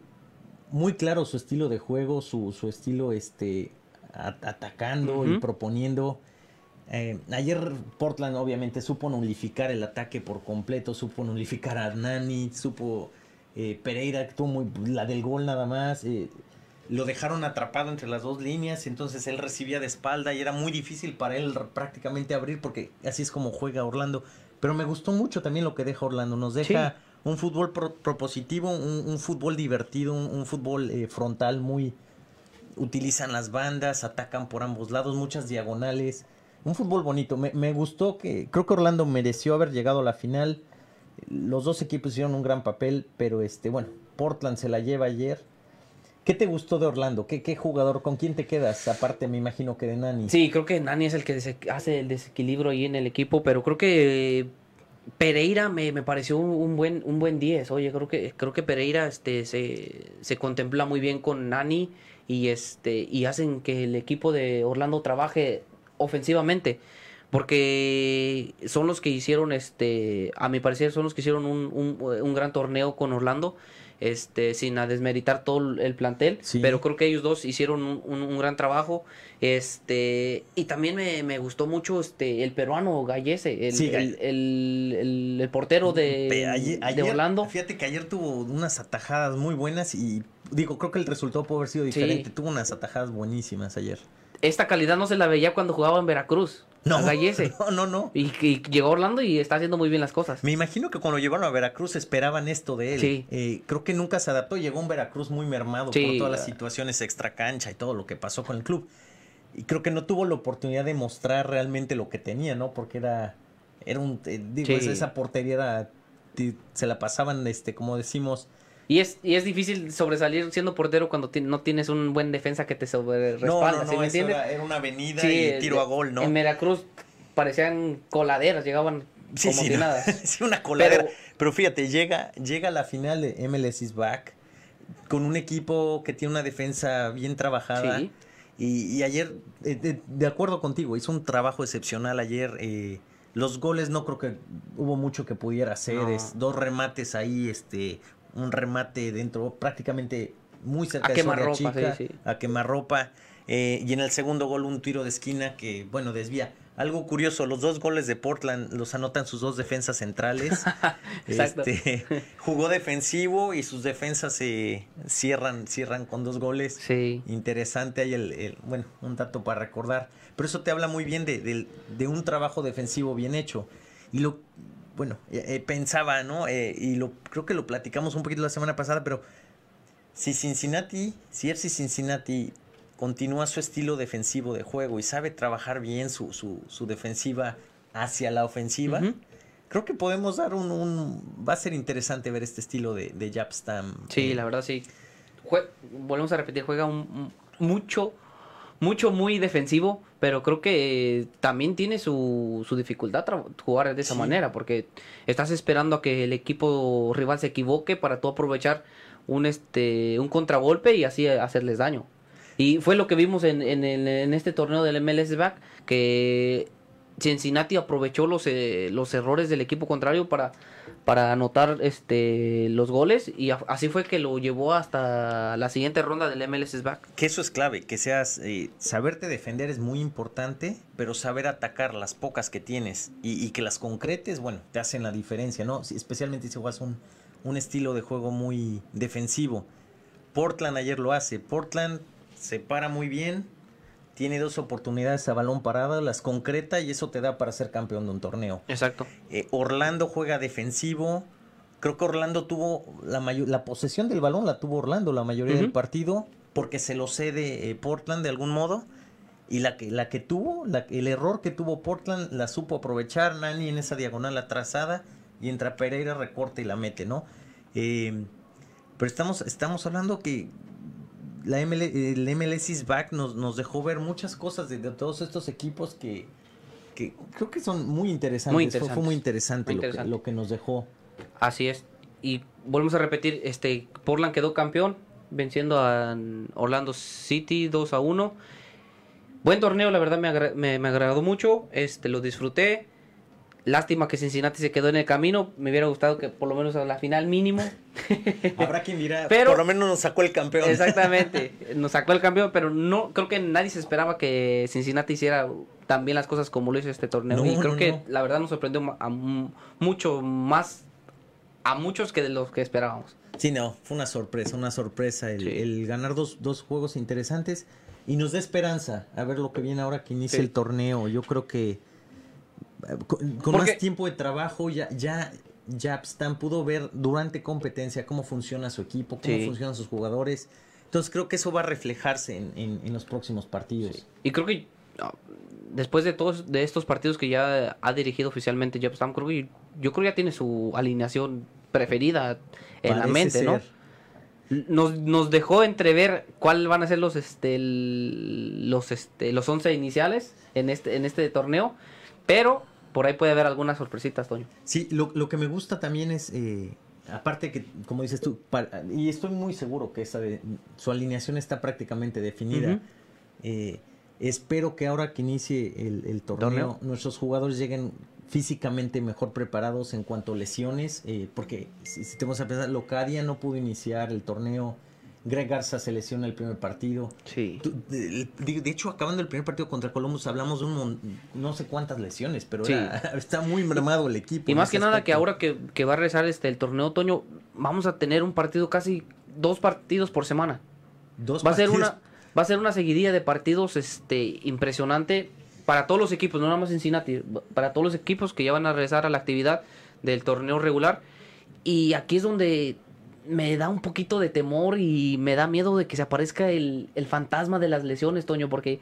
muy claro su estilo de juego, su, su estilo este, atacando y proponiendo. Eh, ayer Portland obviamente supo nulificar el ataque por completo, supo nulificar a Nani, supo eh, Pereira actuó muy la del gol nada más. Eh, lo dejaron atrapado entre las dos líneas, entonces él recibía de espalda y era muy difícil para él prácticamente abrir porque así es como juega Orlando. pero me gustó mucho también lo que deja Orlando. Nos deja un fútbol propositivo, un, fútbol divertido, un, fútbol eh, frontal muy... Utilizan las bandas, atacan por ambos lados, muchas diagonales. Un fútbol bonito. Me, me gustó que... Creo que Orlando mereció haber llegado a la final. Los dos equipos hicieron un gran papel, pero este, bueno, Portland se la lleva ayer. ¿Qué te gustó de Orlando? ¿Qué, ¿Qué, jugador? ¿Con quién te quedas? Aparte, me imagino que de Nani. Sí, creo que Nani es el que hace el desequilibrio ahí en el equipo, pero creo que Pereira me, pareció un, buen un buen 10. Oye, creo que creo que Pereira este se, se, contempla muy bien con Nani y este y hacen que el equipo de Orlando trabaje ofensivamente porque son los que hicieron este a mi parecer son los que hicieron un, un, un gran torneo con Orlando este, sin a desmeritar todo el plantel, pero creo que ellos dos hicieron un, gran trabajo, este, y también me, gustó mucho este, el peruano Gallese, el, el, portero de, Orlando. Fíjate que ayer tuvo unas atajadas muy buenas y digo, creo que el resultado puede haber sido diferente, tuvo unas atajadas buenísimas ayer. Esta calidad no se la veía cuando jugaba en Veracruz. No, (laughs) no, no, no. Y, llegó Orlando y está haciendo muy bien las cosas. Me imagino que cuando llevaron a Veracruz esperaban esto de él. Sí. Eh, creo que nunca se adaptó. Llegó un Veracruz muy mermado por todas las situaciones extra cancha y todo lo que pasó con el club. Y creo que no tuvo la oportunidad de mostrar realmente lo que tenía, ¿no? Porque era, era un, eh, digo, esa portería era, se la pasaban, este, como decimos, y es, y es difícil sobresalir siendo portero cuando no tienes un buen defensa que te sobre respalda, no, no, no, Era, una avenida y tiro a gol, ¿no? En Veracruz parecían coladeras, llegaban como sí, nada. (laughs) sí, una coladera. Pero, fíjate, llega, llega a la final de MLS is back con un equipo que tiene una defensa bien trabajada. Y, ayer, eh, de, acuerdo contigo, hizo un trabajo excepcional ayer. Eh, los goles no creo que hubo mucho que pudiera hacer. Es, dos remates ahí, este, un remate dentro, prácticamente muy cerca a de quemarropa, chica, a quemarropa. Eh, y en el segundo gol un tiro de esquina que, bueno, desvía. Algo curioso, los dos goles de Portland los anotan sus dos defensas centrales. (laughs) este, jugó defensivo y sus defensas se cierran, cierran con dos goles. Sí. Interesante ahí el, bueno, un dato para recordar. Pero eso te habla muy bien de, de un trabajo defensivo bien hecho. Y lo bueno, eh, eh, pensaba, ¿no? Eh, y lo, creo que lo platicamos un poquito la semana pasada, pero si Cincinnati, si FC Cincinnati continúa su estilo defensivo de juego y sabe trabajar bien su, su, su defensiva hacia la ofensiva, creo que podemos dar un, un, Va a ser interesante ver este estilo de, de Japstam. Sí, la verdad sí. volvemos a repetir, juega un, mucho mucho, muy defensivo, pero creo que también tiene su, su dificultad jugar de esa manera, porque estás esperando a que el equipo rival se equivoque para tú aprovechar un, este, un contragolpe y así hacerles daño. Y fue lo que vimos en, en, en este torneo del MLS Back, que Cincinnati aprovechó los, eh, los errores del equipo contrario para, para anotar este, los goles y así fue que lo llevó hasta la siguiente ronda del MLS Back. Que eso es clave, que seas, eh, saberte defender es muy importante, pero saber atacar las pocas que tienes y, que las concretes, bueno, te hacen la diferencia, ¿no? especialmente si juegas un, un estilo de juego muy defensivo. Portland ayer lo hace, Portland se para muy bien, tiene dos oportunidades a balón parado, las concreta y eso te da para ser campeón de un torneo. Exacto. Eh, Orlando juega defensivo. Creo que Orlando tuvo la, la posesión del balón, la tuvo Orlando la mayoría del partido, porque se lo cede eh, Portland de algún modo. Y la que, la que tuvo, la, el error que tuvo Portland, la supo aprovechar Nani en esa diagonal atrasada y entra Pereira, recorta y la mete, ¿no? Eh, pero estamos, estamos hablando que la el MLS is back nos, nos dejó ver muchas cosas de, todos estos equipos que, que, creo que son muy interesantes. Fue, muy interesante, Lo, que, nos dejó. Así es. Y volvemos a repetir, este Portland quedó campeón venciendo a Orlando City 2 a 1. Buen torneo, la verdad me, me, me agradó mucho, este lo disfruté. Lástima que Cincinnati se quedó en el camino. Me hubiera gustado que por lo menos a la final mínimo. (laughs) Habrá quien dirá, pero por lo menos nos sacó el campeón. Exactamente, (laughs) nos sacó el campeón, pero no creo que nadie se esperaba que Cincinnati hiciera tan bien las cosas como lo hizo este torneo. y creo que la verdad nos sorprendió a mucho más a muchos que de los que esperábamos. Sí, no, fue una sorpresa, una sorpresa el, ganar dos, dos, juegos interesantes y nos da esperanza a ver lo que viene ahora que inicia el torneo. Yo creo que con, más tiempo de trabajo, ya, ya, ya Stan pudo ver durante competencia cómo funciona su equipo, cómo funcionan sus jugadores. Entonces creo que eso va a reflejarse en, en, los próximos partidos. Y creo que después de todos de estos partidos que ya ha dirigido oficialmente Stam, creo que yo creo que ya tiene su alineación preferida en la mente, ¿no? Nos, nos dejó entrever cuáles van a ser los este los este los 11 iniciales en este en este torneo, pero por ahí puede haber algunas sorpresitas, Toño. Sí, lo, lo que me gusta también es eh, aparte que como dices tú y estoy muy seguro que esa de, su alineación está prácticamente definida. eh, Espero que ahora que inicie el, torneo, nuestros jugadores lleguen físicamente mejor preparados en cuanto a lesiones, eh, porque si, si, tenemos a pensar, Locadia no pudo iniciar el torneo, Greg Garza se lesiona el primer partido. Sí. De, hecho, acabando el primer partido contra Columbus, hablamos de un no sé cuántas lesiones, pero (laughs) está muy mermado el equipo. Y más que nada que ahora que, va a regresar este, el torneo otoño, vamos a tener un partido casi, dos partidos por semana. Dos va a ser una va a ser una seguidilla de partidos este impresionante para todos los equipos, no nada más Cincinnati, para todos los equipos que ya van a regresar a la actividad del torneo regular. Y aquí es donde me da un poquito de temor y me da miedo de que se aparezca el, fantasma de las lesiones, Toño, porque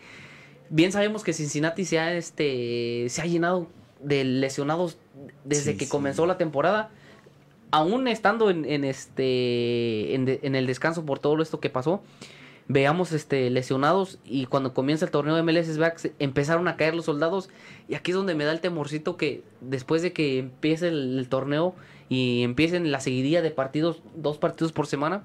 bien sabemos que Cincinnati se ha, este, se ha llenado de lesionados desde que comenzó la temporada. Aún estando en, en este en, en el descanso por todo esto que pasó, veamos este lesionados y cuando comienza el torneo de MLS empezaron a caer los soldados y aquí es donde me da el temorcito que después de que empiece el, torneo y empiecen la seguidilla de partidos, dos partidos por semana,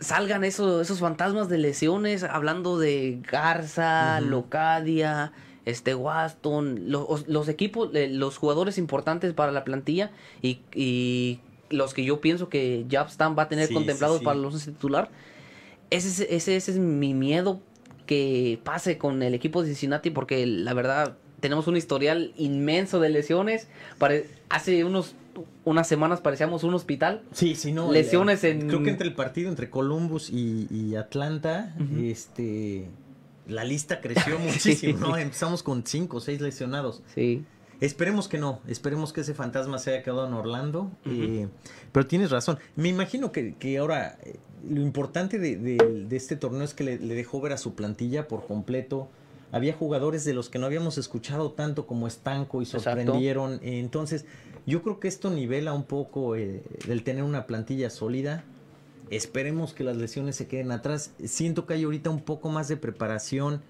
salgan esos, esos fantasmas de lesiones, hablando de Garza, Locadia, este Waston, los, los equipos, eh, los jugadores importantes para la plantilla y, y los que yo pienso que Jabstam va a tener contemplados para los titular. Ese, ese, ese es mi miedo que pase con el equipo de Cincinnati porque la verdad tenemos un historial inmenso de lesiones. hace unos unas semanas parecíamos un hospital. Sí, sí, no. Lesiones en. Creo que entre el partido entre Columbus y, Atlanta, este. La lista (laughs) creció muchísimo, ¿no? Empezamos con cinco o seis lesionados. Sí. Esperemos que no, esperemos que ese fantasma se haya quedado en Orlando. Eh, pero tienes razón. Me imagino que, ahora eh, lo importante de, este torneo es que le, dejó ver a su plantilla por completo. Había jugadores de los que no habíamos escuchado tanto como Estanco y sorprendieron. entonces, yo creo que esto nivela un poco eh, el tener una plantilla sólida. Esperemos que las lesiones se queden atrás. Siento que hay ahorita un poco más de preparación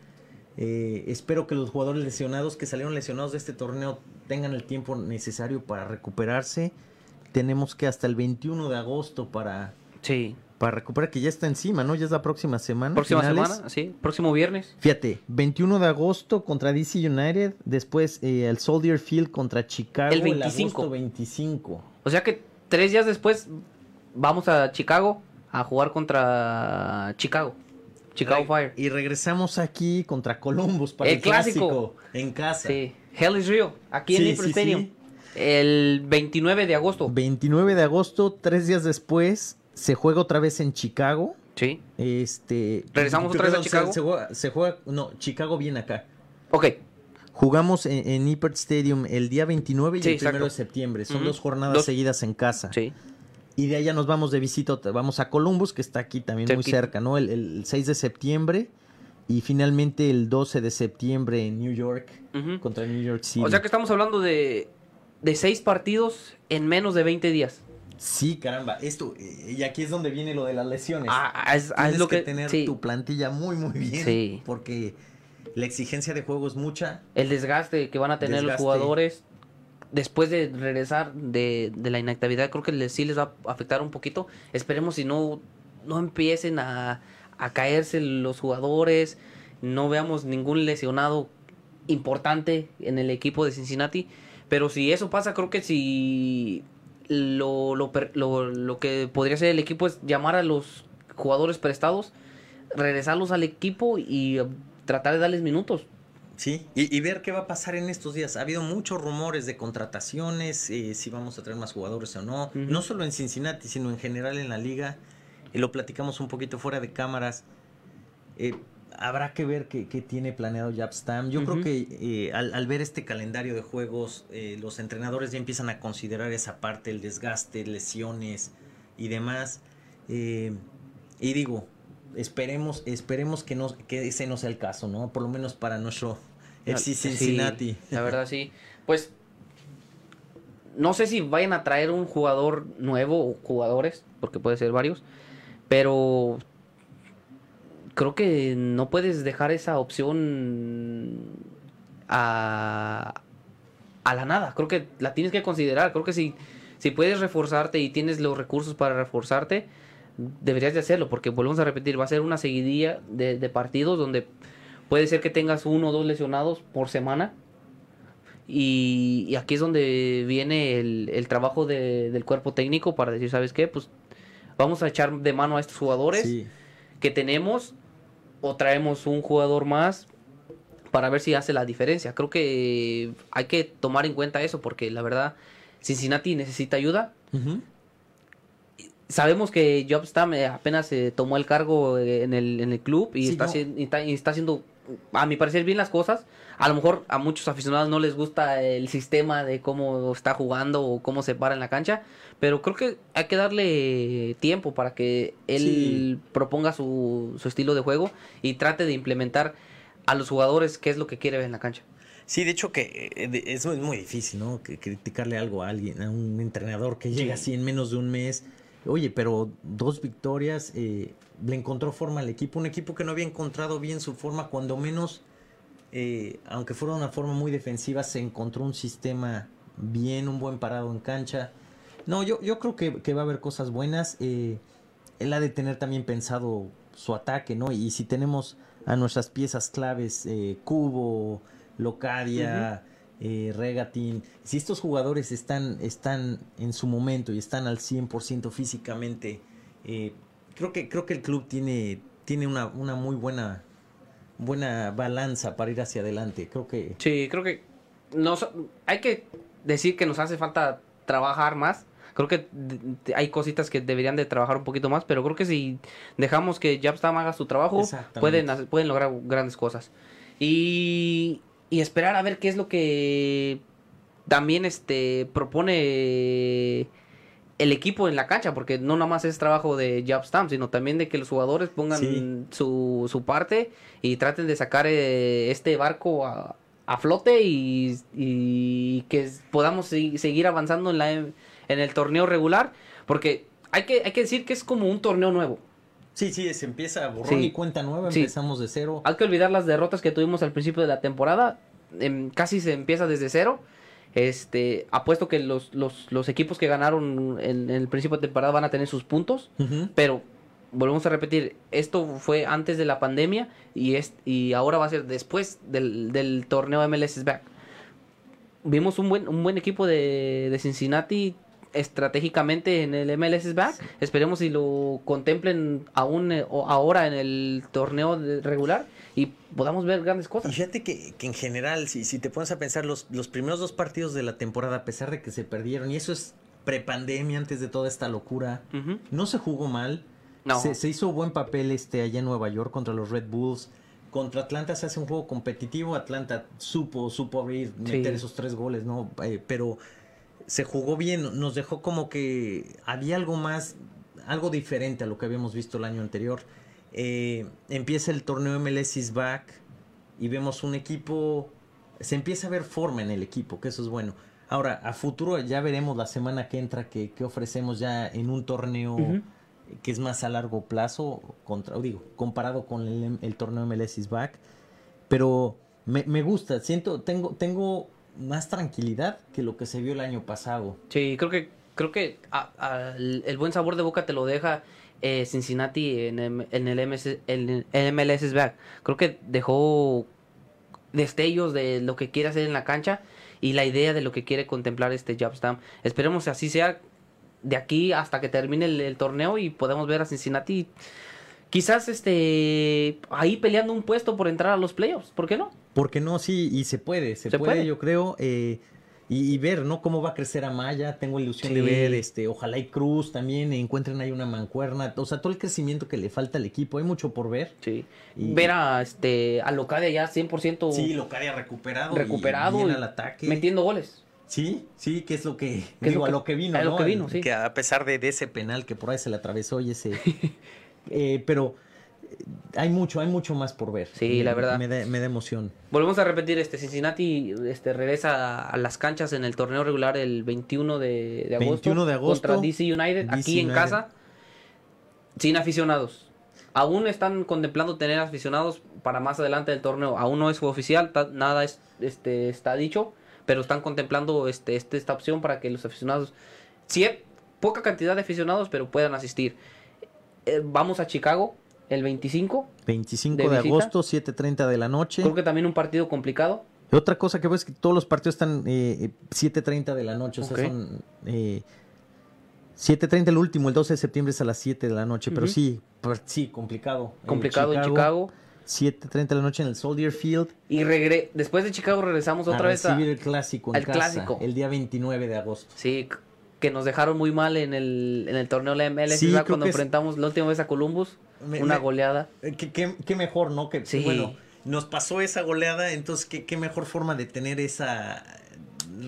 eh, espero que los jugadores lesionados que salieron lesionados de este torneo tengan el tiempo necesario para recuperarse. Tenemos que hasta el 21 de agosto para, sí. Para recuperar, que ya está encima, ¿no? Ya es la próxima semana. Próxima semana, sí. Próximo viernes. Fíjate, 21 de agosto contra DC United. Después eh, el Soldier Field contra Chicago. El 25. 25. O sea que tres días después vamos a Chicago a jugar contra Chicago. Chicago Fire. Y regresamos aquí contra Columbus para el, clásico. en casa. Sí, Hell is Real, aquí en April Stadium. El 29 de agosto. 29 de agosto, tres días después, se juega otra vez en Chicago. Sí. Este. ¿Regresamos otra vez a Chicago? Se, juega, no, Chicago viene acá. Ok. Jugamos en, en Stadium el día 29 y el 1 de septiembre. Son dos jornadas seguidas en casa. Sí. Y de allá nos vamos de visita, vamos a Columbus, que está aquí también muy cerca, ¿no? El, 6 de septiembre y finalmente el 12 de septiembre en New York contra New York City. O sea que estamos hablando de, de seis partidos en menos de 20 días. Sí, caramba, esto, y aquí es donde viene lo de las lesiones. Ah, es, ah, lo que, tener tu plantilla muy, muy bien. Sí. Porque la exigencia de juego es mucha. El desgaste que van a tener los jugadores después de regresar de, la inactividad, creo que sí les va a afectar un poquito. Esperemos si no, no empiecen a, caerse los jugadores, no veamos ningún lesionado importante en el equipo de Cincinnati. Pero si eso pasa, creo que si lo, lo, lo, lo que podría ser el equipo es llamar a los jugadores prestados, regresarlos al equipo y tratar de darles minutos. Sí, y, ver qué va a pasar en estos días. Ha habido muchos rumores de contrataciones, eh, si vamos a traer más jugadores o no. No solo en Cincinnati, sino en general en la liga. lo platicamos un poquito fuera de cámaras. Eh, habrá que ver qué, tiene planeado Japstam. Yo creo que eh, al, ver este calendario de juegos, eh, los entrenadores ya empiezan a considerar esa parte, el desgaste, lesiones y demás. y digo, esperemos, esperemos que, no, que ese no sea el caso, ¿no? Por lo menos para nuestro FC Cincinnati. la verdad, sí. Pues no sé si vayan a traer un jugador nuevo o jugadores, porque puede ser varios, pero creo que no puedes dejar esa opción a, a la nada. Creo que la tienes que considerar. Creo que si, si puedes reforzarte y tienes los recursos para reforzarte, deberías de hacerlo, porque volvemos a repetir, va a ser una seguidilla de, de partidos donde puede ser que tengas uno o dos lesionados por semana y, aquí es donde viene el, trabajo del cuerpo técnico para decir, ¿sabes qué? Pues vamos a echar de mano a estos jugadores que tenemos o traemos un jugador más para ver si hace la diferencia. Creo que hay que tomar en cuenta eso porque la verdad Cincinnati necesita ayuda. Sabemos que Jobstam eh, apenas se tomó el cargo eh, en el, en el club y, está, está, está haciendo a mi parecer bien las cosas. A lo mejor a muchos aficionados no les gusta el sistema de cómo está jugando o cómo se para en la cancha, pero creo que hay que darle tiempo para que él proponga su, su estilo de juego y trate de implementar a los jugadores qué es lo que quiere ver en la cancha. Sí, de hecho que eh, es muy difícil, ¿no? Que criticarle algo a alguien, a un entrenador que llega así en menos de un mes. Oye, pero dos victorias, eh, le encontró forma al equipo, un equipo que no había encontrado bien su forma, cuando menos, eh, aunque fuera una forma muy defensiva, se encontró un sistema bien, un buen parado en cancha. No, yo, yo creo que, va a haber cosas buenas. Eh, él ha de tener también pensado su ataque, ¿no? Y si tenemos a nuestras piezas claves, eh, Cubo, Locadia, Regatin, si estos jugadores están, están en su momento y están al 100% físicamente, creo que creo que el club tiene tiene una, una muy buena buena balanza para ir hacia adelante. Creo que Sí, creo que nos hay que decir que nos hace falta trabajar más. Creo que hay cositas que deberían de trabajar un poquito más, pero creo que si dejamos que Jabstam haga su trabajo, pueden, pueden lograr grandes cosas. Y, y esperar a ver qué es lo que también este propone el equipo en la cancha, porque no nada más es trabajo de Job Stamp, sino también de que los jugadores pongan su, su, parte y traten de sacar eh, este barco a, flote y, y, que podamos seguir avanzando en, la, en el torneo regular, porque hay que, hay que decir que es como un torneo nuevo. Sí, sí, se empieza borrón y cuenta nueva, empezamos de cero. Hay que olvidar las derrotas que tuvimos al principio de la temporada, em, casi se empieza desde cero este, apuesto que los, los, los equipos que ganaron en, el principio de temporada van a tener sus puntos, pero volvemos a repetir, esto fue antes de la pandemia y, es, y ahora va a ser después del, del torneo MLS Back. Vimos un buen, un buen equipo de, de Cincinnati estratégicamente en el MLS Back. Esperemos si lo contemplen aún eh, ahora en el torneo regular y podamos ver grandes cosas. Y fíjate que, en general, si, si te pones a pensar, los, los primeros dos partidos de la temporada, a pesar de que se perdieron, y eso es prepandemia antes de toda esta locura, no se jugó mal. Se, hizo buen papel este allá en Nueva York contra los Red Bulls. Contra Atlanta se hace un juego competitivo. Atlanta supo, supo abrir, meter esos tres goles, ¿no? Eh, pero se jugó bien. Nos dejó como que había algo más, algo diferente a lo que habíamos visto el año anterior. Eh, empieza el torneo MLS is back y vemos un equipo, se empieza a ver forma en el equipo, que eso es bueno. Ahora, a futuro ya veremos la semana que entra que, ofrecemos ya en un torneo que es más a largo plazo, contra, digo, comparado con el, torneo MLS is back. Pero me, me, gusta, siento, tengo, tengo más tranquilidad que lo que se vio el año pasado. Sí, creo que, creo que el buen sabor de boca te lo deja eh, Cincinnati en, el, MS, en el MLS back. Creo que dejó destellos de lo que quiere hacer en la cancha y la idea de lo que quiere contemplar este Jobstam. Esperemos que así sea de aquí hasta que termine el, torneo y podamos ver a Cincinnati quizás este ahí peleando un puesto por entrar a los playoffs, ¿por qué no? Porque no, sí, y se puede, se, puede, yo creo. Eh, y, ver, ¿no? Cómo va a crecer Amaya. Tengo ilusión de ver, este, ojalá y Cruz también encuentren ahí una mancuerna. O sea, todo el crecimiento que le falta al equipo. Hay mucho por ver. Sí. Ver a, este, a Locadia ya 100%. Sí, Locadia recuperado. Recuperado. Y, al ataque. Metiendo goles. Sí, sí, que es lo que, digo, a lo que vino, a lo que vino, sí. Que a pesar de, ese penal que por ahí se le atravesó y ese... (laughs) eh, pero hay mucho, hay mucho más por ver. Sí, la verdad. Me da, me da, emoción. Volvemos a repetir, este Cincinnati este, regresa a las canchas en el torneo regular el 21 de, agosto. 21 de agosto. Contra DC United, aquí en casa, sin aficionados. Aún están contemplando tener aficionados para más adelante del torneo. Aún no es oficial, nada es, este, está dicho, pero están contemplando este, este, esta opción para que los aficionados, sí, poca cantidad de aficionados, pero puedan asistir. Eh, vamos a Chicago, el 25. 25 de, agosto, 7.30 de la noche. Creo que también un partido complicado. Otra cosa que veo es que todos los partidos están eh, 7.30 de la noche, o sea, son... Eh, 7.30 el último, el 12 de septiembre es a las 7 de la noche, pero sí, pues, sí, complicado. Complicado en Chicago. 7.30 de la noche en el Soldier Field. Y regre después de Chicago regresamos otra vez a recibir el clásico en casa, clásico. el día 29 de agosto. Sí, que nos dejaron muy mal en el, en el torneo de la MLS cuando enfrentamos la última vez a Columbus una goleada. Eh, qué, mejor, ¿no? Que, Bueno, nos pasó esa goleada, entonces qué, mejor forma de tener esa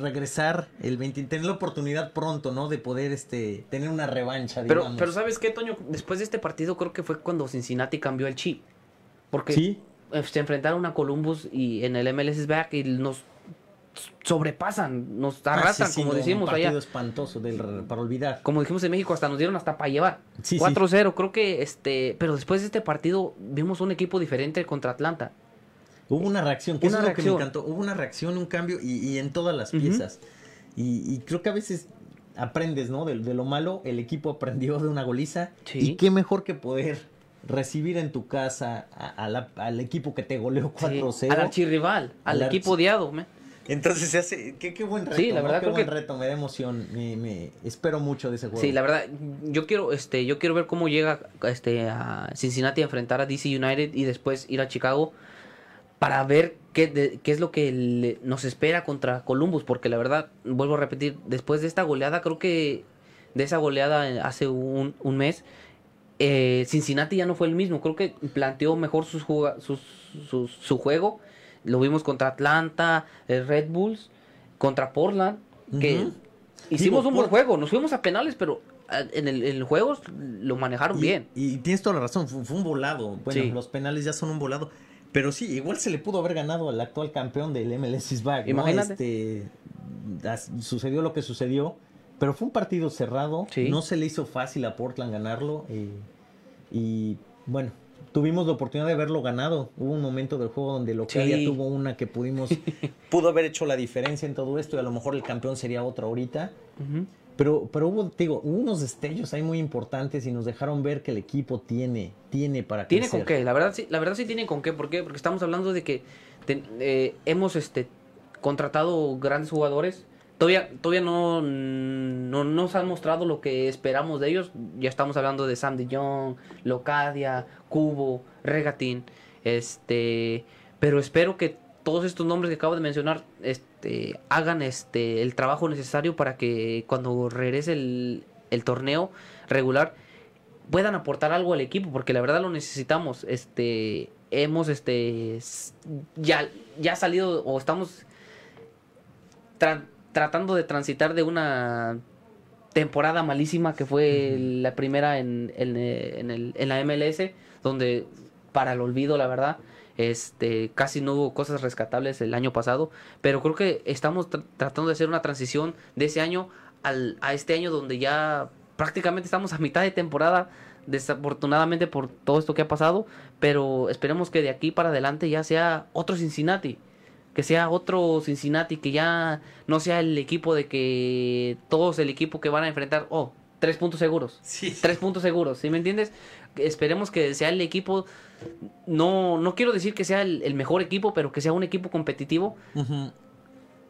regresar el 20 tener la oportunidad pronto, ¿no? De poder este tener una revancha, Pero pero sabes qué, Toño, después de este partido creo que fue cuando Cincinnati cambió el chip. Porque ¿Sí? se enfrentaron a Columbus y en el MLS back y nos sobrepasan, nos ah, arrasan, como decimos un allá. espantoso para olvidar. Como dijimos en México, hasta nos dieron hasta para llevar. 4-0, creo que este, pero después de este partido vimos un equipo diferente contra Atlanta. Hubo una reacción, que una es lo que me encantó. Hubo una reacción, un cambio y, en todas las piezas. y, creo que a veces aprendes, ¿no? De, lo malo, el equipo aprendió de una goliza. Y qué mejor que poder recibir en tu casa al equipo que te goleó 4-0. al archirrival, al, equipo odiado, me. Entonces se hace, qué, qué buen reto, sí, la verdad, qué buen reto, me da emoción, me, me, espero mucho de ese juego. Sí, la verdad, yo quiero, este, yo quiero ver cómo llega este a Cincinnati a enfrentar a DC United y después ir a Chicago para ver qué, qué es lo que nos espera contra Columbus, porque la verdad, vuelvo a repetir, después de esta goleada, creo que de esa goleada hace un, un mes, eh, Cincinnati ya no fue el mismo, creo que planteó mejor sus, sus, sus su juego lo vimos contra Atlanta, el Red Bulls, contra Portland, que hicimos un buen juego. Nos fuimos a penales, pero ah, en el, juego lo manejaron bien. Y tienes toda la razón, fue, un volado. Bueno, los penales ya son un volado. Pero sí, igual se le pudo haber ganado al actual campeón del MLS Back. Imagínate. Este, sucedió lo que sucedió, pero fue un partido cerrado. No se le hizo fácil a Portland ganarlo. Eh, y bueno, tuvimos la oportunidad de verlo ganado. Hubo un momento del juego donde Locadia tuvo una que pudimos, (laughs) pudo haber hecho la diferencia en todo esto y a lo mejor el campeón sería otro ahorita. Pero, pero hubo, digo, unos destellos ahí muy importantes y nos dejaron ver que el equipo tiene, tiene para Tiene con qué, la verdad sí, la verdad sí tiene con qué, ¿por qué? Porque estamos hablando de que eh, hemos este contratado grandes jugadores Todavía, todavía no, no nos han mostrado lo que esperamos de ellos. Ya estamos hablando de Sam de Jong, Locadia, Cubo, Regatín. Este, pero espero que todos estos nombres que acabo de mencionar este, hagan este, el trabajo necesario para que cuando regrese el, el torneo regular puedan aportar algo al equipo, porque la verdad lo necesitamos. Este, hemos este, ya, ya salido o estamos tratando de transitar de una temporada malísima que fue la primera en, en, la MLS, donde para el olvido, la verdad, este casi no hubo cosas rescatables el año pasado, pero creo que estamos tratando de hacer una transición de ese año al, a este año donde ya prácticamente estamos a mitad de temporada, desafortunadamente por todo esto que ha pasado, pero esperemos que de aquí para adelante ya sea otro Cincinnati que sea otro Cincinnati, que ya no sea el equipo de que todos el equipo que van a enfrentar, oh, tres puntos seguros. Sí. Tres puntos seguros, ¿sí me entiendes? Esperemos que sea el equipo, no, no quiero decir que sea el, mejor equipo, pero que sea un equipo competitivo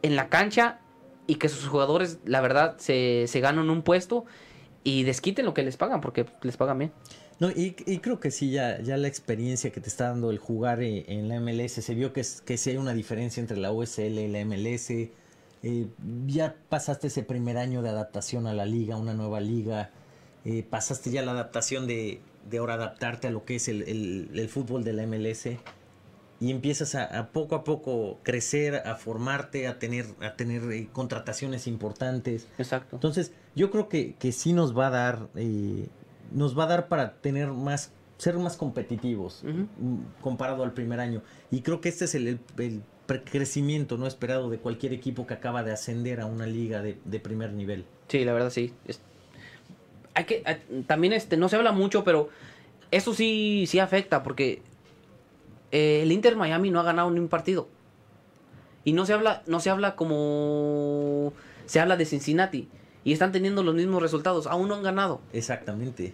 en la cancha y que sus jugadores, la verdad, se, se ganan un puesto y desquiten lo que les pagan, porque les pagan bien. No, y, creo que sí, ya, ya la experiencia que te está dando el jugar eh, en la MLS, se vio que, que sí hay una diferencia entre la USL y la MLS. Eh, eh, ya pasaste ese primer año de adaptación a la liga, una nueva liga, eh, pasaste ya la adaptación de, de ahora adaptarte a lo que es el, el, fútbol de la MLS y empiezas a, poco a poco crecer, a formarte, a tener, a tener eh, contrataciones importantes. Exacto. Entonces, yo creo que, que sí nos va a dar, nos va a dar para tener más, ser más competitivos mm, comparado al primer año. Y creo que este es el, el crecimiento no esperado de cualquier equipo que acaba de ascender a una liga de, primer nivel. Sí, la verdad sí. hay que también este no se habla mucho, pero eso sí sí afecta porque eh, el Inter Miami no ha ganado ni un partido. Y no se habla no se habla como se habla de Cincinnati y están teniendo los mismos resultados, aún no han ganado. Exactamente.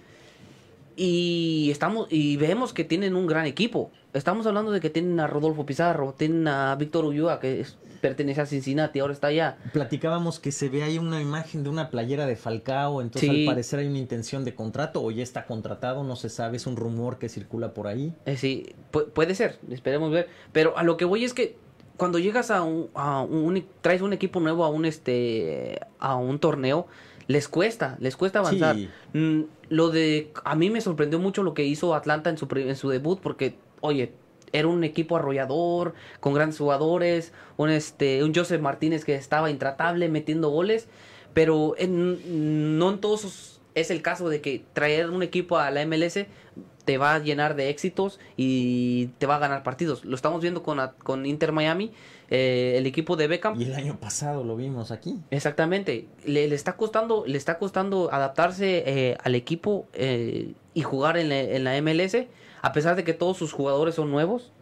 Y estamos y vemos que tienen un gran equipo. Estamos hablando de que tienen a Rodolfo Pizarro, tienen a Víctor Ulloa, que pertenece a Cincinnati, ahora está allá. Platicábamos que se ve ahí una imagen de una playera de Falcao, entonces al parecer hay una intención de contrato o ya está contratado, no se sabe, es un rumor que circula por ahí. Eh, sí, puede ser, esperemos ver. Pero a lo que voy es que cuando llegas a un, a un traes un equipo nuevo a un este a un torneo, les cuesta, les cuesta avanzar. Mm, lo de a mí me sorprendió mucho lo que hizo Atlanta en su en su debut porque oye, era un equipo arrollador, con grandes jugadores, un, este, un Joseph Martínez que estaba intratable metiendo goles, pero no en todos es el caso de que traer un equipo a la MLS te va a llenar de éxitos y te va a ganar partidos. Lo estamos viendo con, con Inter Miami, eh, el equipo de Beckham. Y el año pasado lo vimos aquí. Exactamente. Le, está costando, le está costando adaptarse eh, al equipo eh, y jugar en en la MLS a pesar de que todos sus jugadores son nuevos,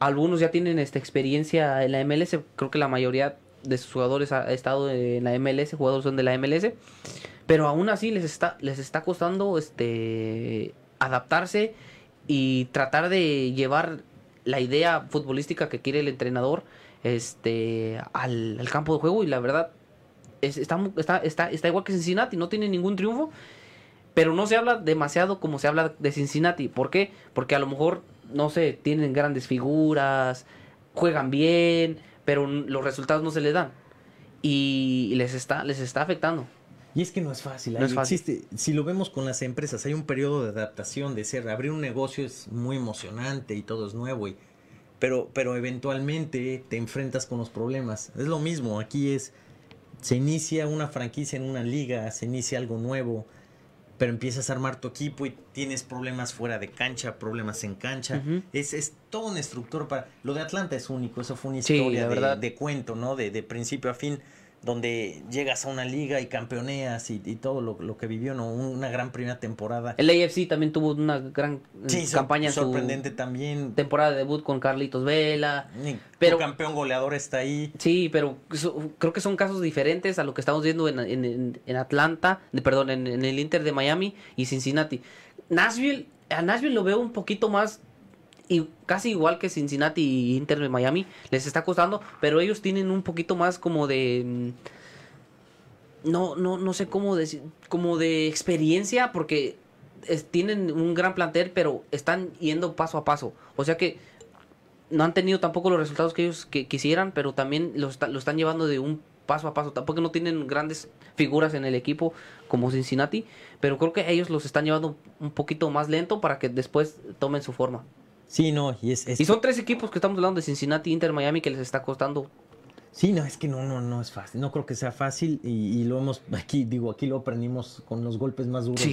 algunos ya tienen esta experiencia en la MLS, creo que la mayoría de sus jugadores ha estado en la MLS, jugadores son de la MLS, pero aún así les está, les está costando este adaptarse y tratar de llevar la idea futbolística que quiere el entrenador este al, campo de juego y la verdad está, está, está, está igual que Cincinnati, no tiene ningún triunfo pero no se habla demasiado como se habla de Cincinnati. ¿Por qué? Porque a lo mejor, no sé, tienen grandes figuras, juegan bien, pero los resultados no se les dan. Y les está, les está afectando. Y es que no es fácil. No es fácil. si lo vemos con las empresas, hay un periodo de adaptación, de ser, abrir un negocio es muy emocionante y todo es nuevo, y, pero, pero eventualmente te enfrentas con los problemas. Es lo mismo, aquí es, se inicia una franquicia en una liga, se inicia algo nuevo, pero empiezas a armar tu equipo y tienes problemas fuera de cancha, problemas en cancha. es, es todo un estructura para... Lo de Atlanta es único, eso fue una historia de, de, cuento, ¿no? De, de principio a fin donde llegas a una liga y campeoneas y, todo lo, que vivió, ¿no? Una gran primera temporada. El AFC también tuvo una gran campaña sorprendente también. Temporada de debut con Carlitos Vela. pero campeón goleador está ahí. Sí, pero creo que son casos diferentes a lo que estamos viendo en, en, Atlanta, de, perdón, en, el Inter de Miami y Cincinnati. Nashville, a Nashville lo veo un poquito más y casi igual que Cincinnati y Inter de Miami, les está costando, pero ellos tienen un poquito más como de mm, no no no sé cómo decir, como de experiencia porque tienen un gran plantel, pero están yendo paso a paso. O sea que no han tenido tampoco los resultados que ellos que quisieran, pero también lo, lo están llevando de un paso a paso. Tampoco no tienen grandes figuras en el equipo como Cincinnati, pero creo que ellos los están llevando un poquito más lento para que después tomen su forma. Sí, no, y es, Y son tres equipos que estamos hablando de Cincinnati, Inter, Miami, que les está costando. Sí, no, es que no, no, no es fácil. No creo que sea fácil y, lo hemos, (laughs) aquí, digo, aquí lo aprendimos con los golpes más duros.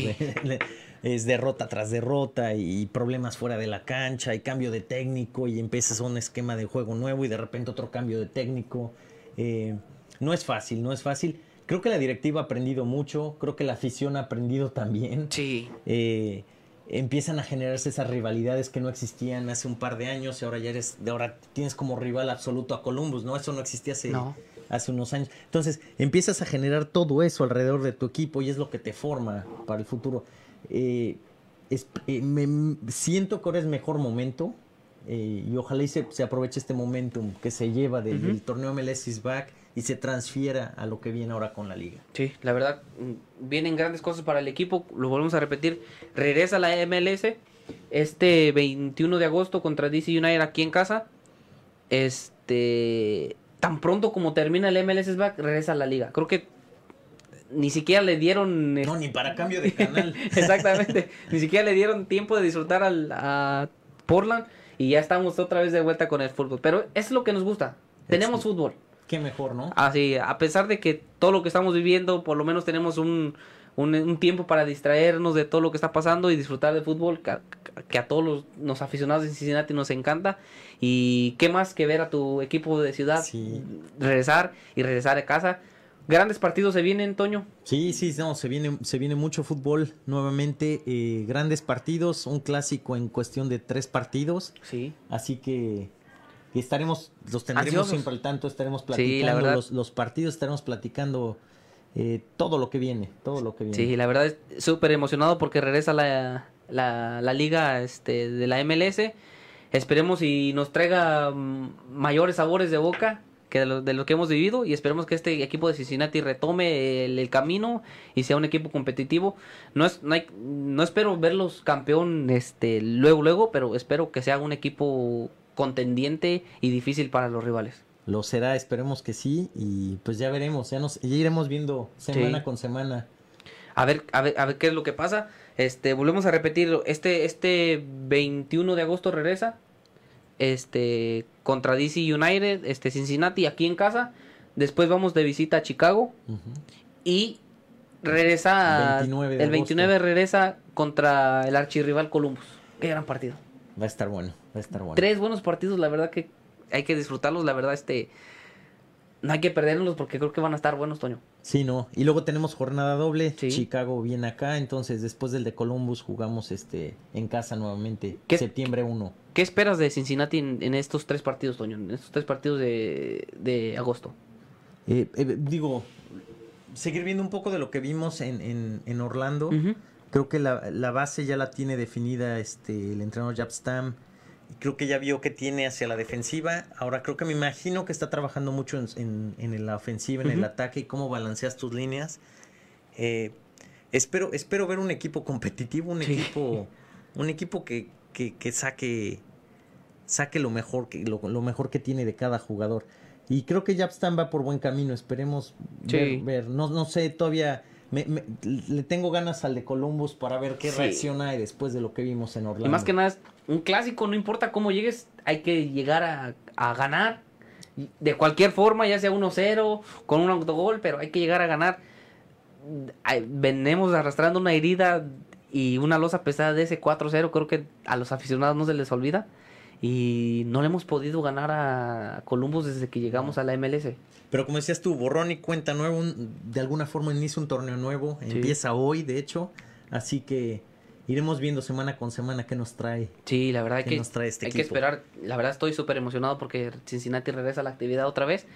(laughs) es derrota tras derrota y problemas fuera de la cancha y cambio de técnico y empiezas un esquema de juego nuevo y de repente otro cambio de técnico. Eh, no es fácil, no es fácil. Creo que la directiva ha aprendido mucho, creo que la afición ha aprendido también. Sí. Eh, empiezan a generarse esas rivalidades que no existían hace un par de años y ahora ya eres, de ahora tienes como rival absoluto a Columbus, ¿no? Eso no existía hace, hace unos años. Entonces, empiezas a generar todo eso alrededor de tu equipo y es lo que te forma para el futuro. Eh, eh, me, siento que ahora es mejor momento eh, y ojalá y se, aproveche este momentum que se lleva del, torneo MLS is back y se transfiera a lo que viene ahora con la liga. Sí, la verdad, mm, vienen grandes cosas para el equipo, lo volvemos a repetir, regresa la MLS este 21 de agosto contra DC United aquí en casa. Este tan pronto como termina el MLS back, regresa a la liga. Creo que ni siquiera le dieron... No, ni para cambio de canal. (laughs) Exactamente. ni siquiera le dieron tiempo de disfrutar al, a Portland y ya estamos otra vez de vuelta con el fútbol. Pero es lo que nos gusta. Tenemos fútbol. Qué mejor, ¿no? Así, a pesar de que todo lo que estamos viviendo, por lo menos tenemos un, un, tiempo para distraernos de todo lo que está pasando y disfrutar del fútbol, que, a todos los, aficionados de Cincinnati nos encanta. Y qué más que ver a tu equipo de ciudad regresar y regresar a casa. Grandes partidos se vienen, Toño. Sí, sí, no, se viene, se viene mucho fútbol nuevamente. Eh, grandes partidos, un clásico en cuestión de tres partidos. Sí. Así que estaremos, los tendremos siempre al tanto, estaremos platicando los, los, partidos, estaremos platicando eh, todo lo que viene, todo lo que viene. Sí, la verdad es súper emocionado porque regresa la, la, liga este, de la MLS. Esperemos y nos traiga mm, mayores sabores de boca que de lo, de lo, que hemos vivido y esperemos que este equipo de Cincinnati retome el, camino y sea un equipo competitivo. No es no, hay, no espero verlos campeón este luego luego, pero espero que sea un equipo contendiente y difícil para los rivales. Lo será, esperemos que sí, y pues ya veremos, ya nos ya iremos viendo semana con semana. A ver, a ver, a ver qué es lo que pasa. Este, volvemos a repetirlo, este, este 21 de agosto regresa, este, contra DC United, este, Cincinnati, aquí en casa. Después vamos de visita a Chicago. Y regresa, el 29 regresa contra el archirrival Columbus. Qué gran partido. Va a estar bueno, va a estar bueno. Tres buenos partidos, la verdad que hay que disfrutarlos, la verdad, este. No hay que perderlos porque creo que van a estar buenos, Toño. Sí, no. Y luego tenemos jornada doble. Chicago viene acá. Entonces, después del de Columbus, jugamos este en casa nuevamente. Septiembre 1. ¿Qué esperas de Cincinnati en, estos tres partidos, Toño? En estos tres partidos de, de agosto. Eh, eh, digo, seguir viendo un poco de lo que vimos en, en, Orlando. Creo que la, la, base ya la tiene definida este el entrenador Jab Stam creo que ya vio que tiene hacia la defensiva. Ahora creo que me imagino que está trabajando mucho en, en, la ofensiva, en el ataque y cómo balanceas tus líneas. Eh, espero, espero ver un equipo competitivo, un equipo, (laughs) un equipo que, que, saque, saque lo mejor que, lo, mejor que tiene de cada jugador. Y creo que Japstan va por buen camino. Esperemos ver, No, no sé, todavía le tengo ganas al de Columbus para ver qué reacción hay después de lo que vimos en Orlando. Y más que nada, un clásico, no importa cómo llegues, hay que llegar a, ganar. De cualquier forma, ya sea 1-0, con un autogol, pero hay que llegar a ganar. Venimos arrastrando una herida y una losa pesada de ese 4-0, creo que a los aficionados no se les olvida. Y no le hemos podido ganar a Columbus desde que llegamos a la MLS. Pero como decías tú, borrón y cuenta nuevo, de alguna forma inicia un torneo nuevo, empieza hoy, de hecho, así que iremos viendo semana con semana qué nos trae. Sí, la verdad que, nos trae este hay que esperar. La verdad estoy súper emocionado porque Cincinnati regresa a la actividad otra vez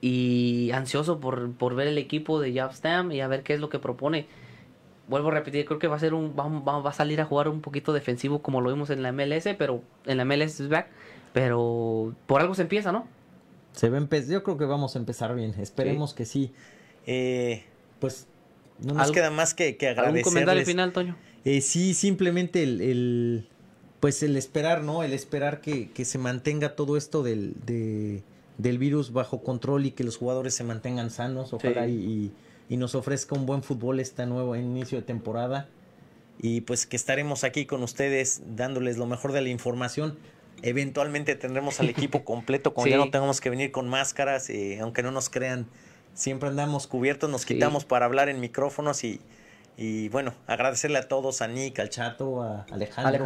y ansioso por, por ver el equipo de Stam y a ver qué es lo que propone. Vuelvo a repetir, creo que va a ser un va, va, a salir a jugar un poquito defensivo como lo vimos en la MLS, pero en la MLS es back, pero por algo se empieza, ¿no? Se va yo creo que vamos a empezar bien. Esperemos que sí. Eh, pues no nos queda más que, que agradecerles. ¿Algún comentario final, Toño? Eh, sí, simplemente el, pues el esperar, ¿no? El esperar que, que se mantenga todo esto del, del virus bajo control y que los jugadores se mantengan sanos, ojalá y, y, nos ofrezca un buen fútbol este nuevo inicio de temporada. Y pues que estaremos aquí con ustedes dándoles lo mejor de la información. Eventualmente tendremos al equipo (laughs) completo, cuando ya no tengamos que venir con máscaras, eh, aunque no nos crean, siempre andamos cubiertos, nos quitamos para hablar en micrófonos y, y bueno, agradecerle a todos, a Nick, al Chato, a Alejandro,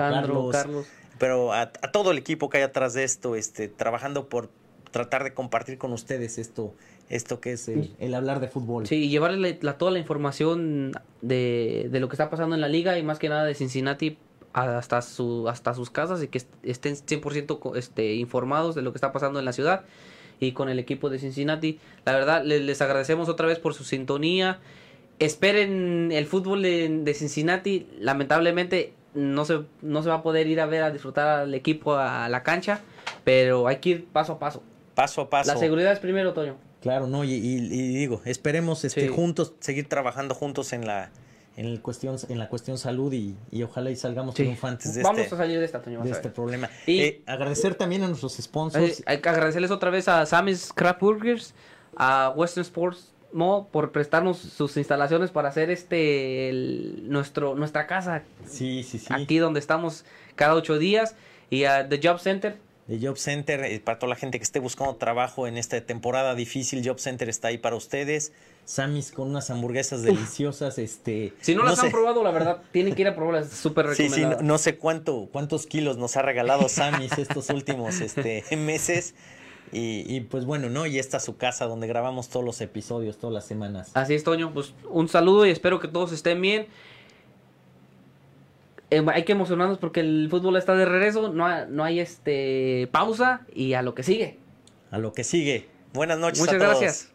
Carlos, pero a, todo el equipo que hay atrás de esto, este, trabajando por tratar de compartir con ustedes esto, esto que es el, hablar de fútbol. Sí, llevarle toda la información de, de, lo que está pasando en la liga y más que nada de Cincinnati hasta, su, hasta sus casas y que estén 100% este, informados de lo que está pasando en la ciudad y con el equipo de Cincinnati. La verdad, les, agradecemos otra vez por su sintonía. Esperen el fútbol de, Cincinnati. Lamentablemente no se, no se va a poder ir a ver a disfrutar al equipo a la cancha, pero hay que ir paso a paso. Paso a paso. La seguridad es primero, Toño. Claro, no, y, digo, esperemos este, juntos, seguir trabajando juntos en la, en, el cuestión, en la cuestión salud y, ojalá y salgamos triunfantes de Vamos este, a salir de esta, de este problema. Y eh, agradecer también a nuestros sponsors. hay que agradecerles otra vez a Sammy's Craft Burgers, a Western Sports Mall por prestarnos sus instalaciones para hacer este nuestro nuestra casa. Sí, sí, sí. Aquí donde estamos cada ocho días y a The Job Center de Job Center, eh, para toda la gente que esté buscando trabajo en esta temporada difícil, Job Center está ahí para ustedes. Samis con unas hamburguesas deliciosas, este... Si no, las han probado, la verdad, (laughs) tienen que ir a probarlas, súper recomendadas. Sí, sí, no, sé cuánto, cuántos kilos nos ha regalado Samis estos últimos este, (laughs) meses. Y, y, pues bueno, ¿no? Y esta es su casa donde grabamos todos los episodios, todas las semanas. Así es, Toño. Pues un saludo y espero que todos estén bien. Eh, hay que emocionarnos porque el fútbol está de regreso, no, no hay este pausa y a lo que sigue. A lo que sigue. Buenas noches. Muchas gracias.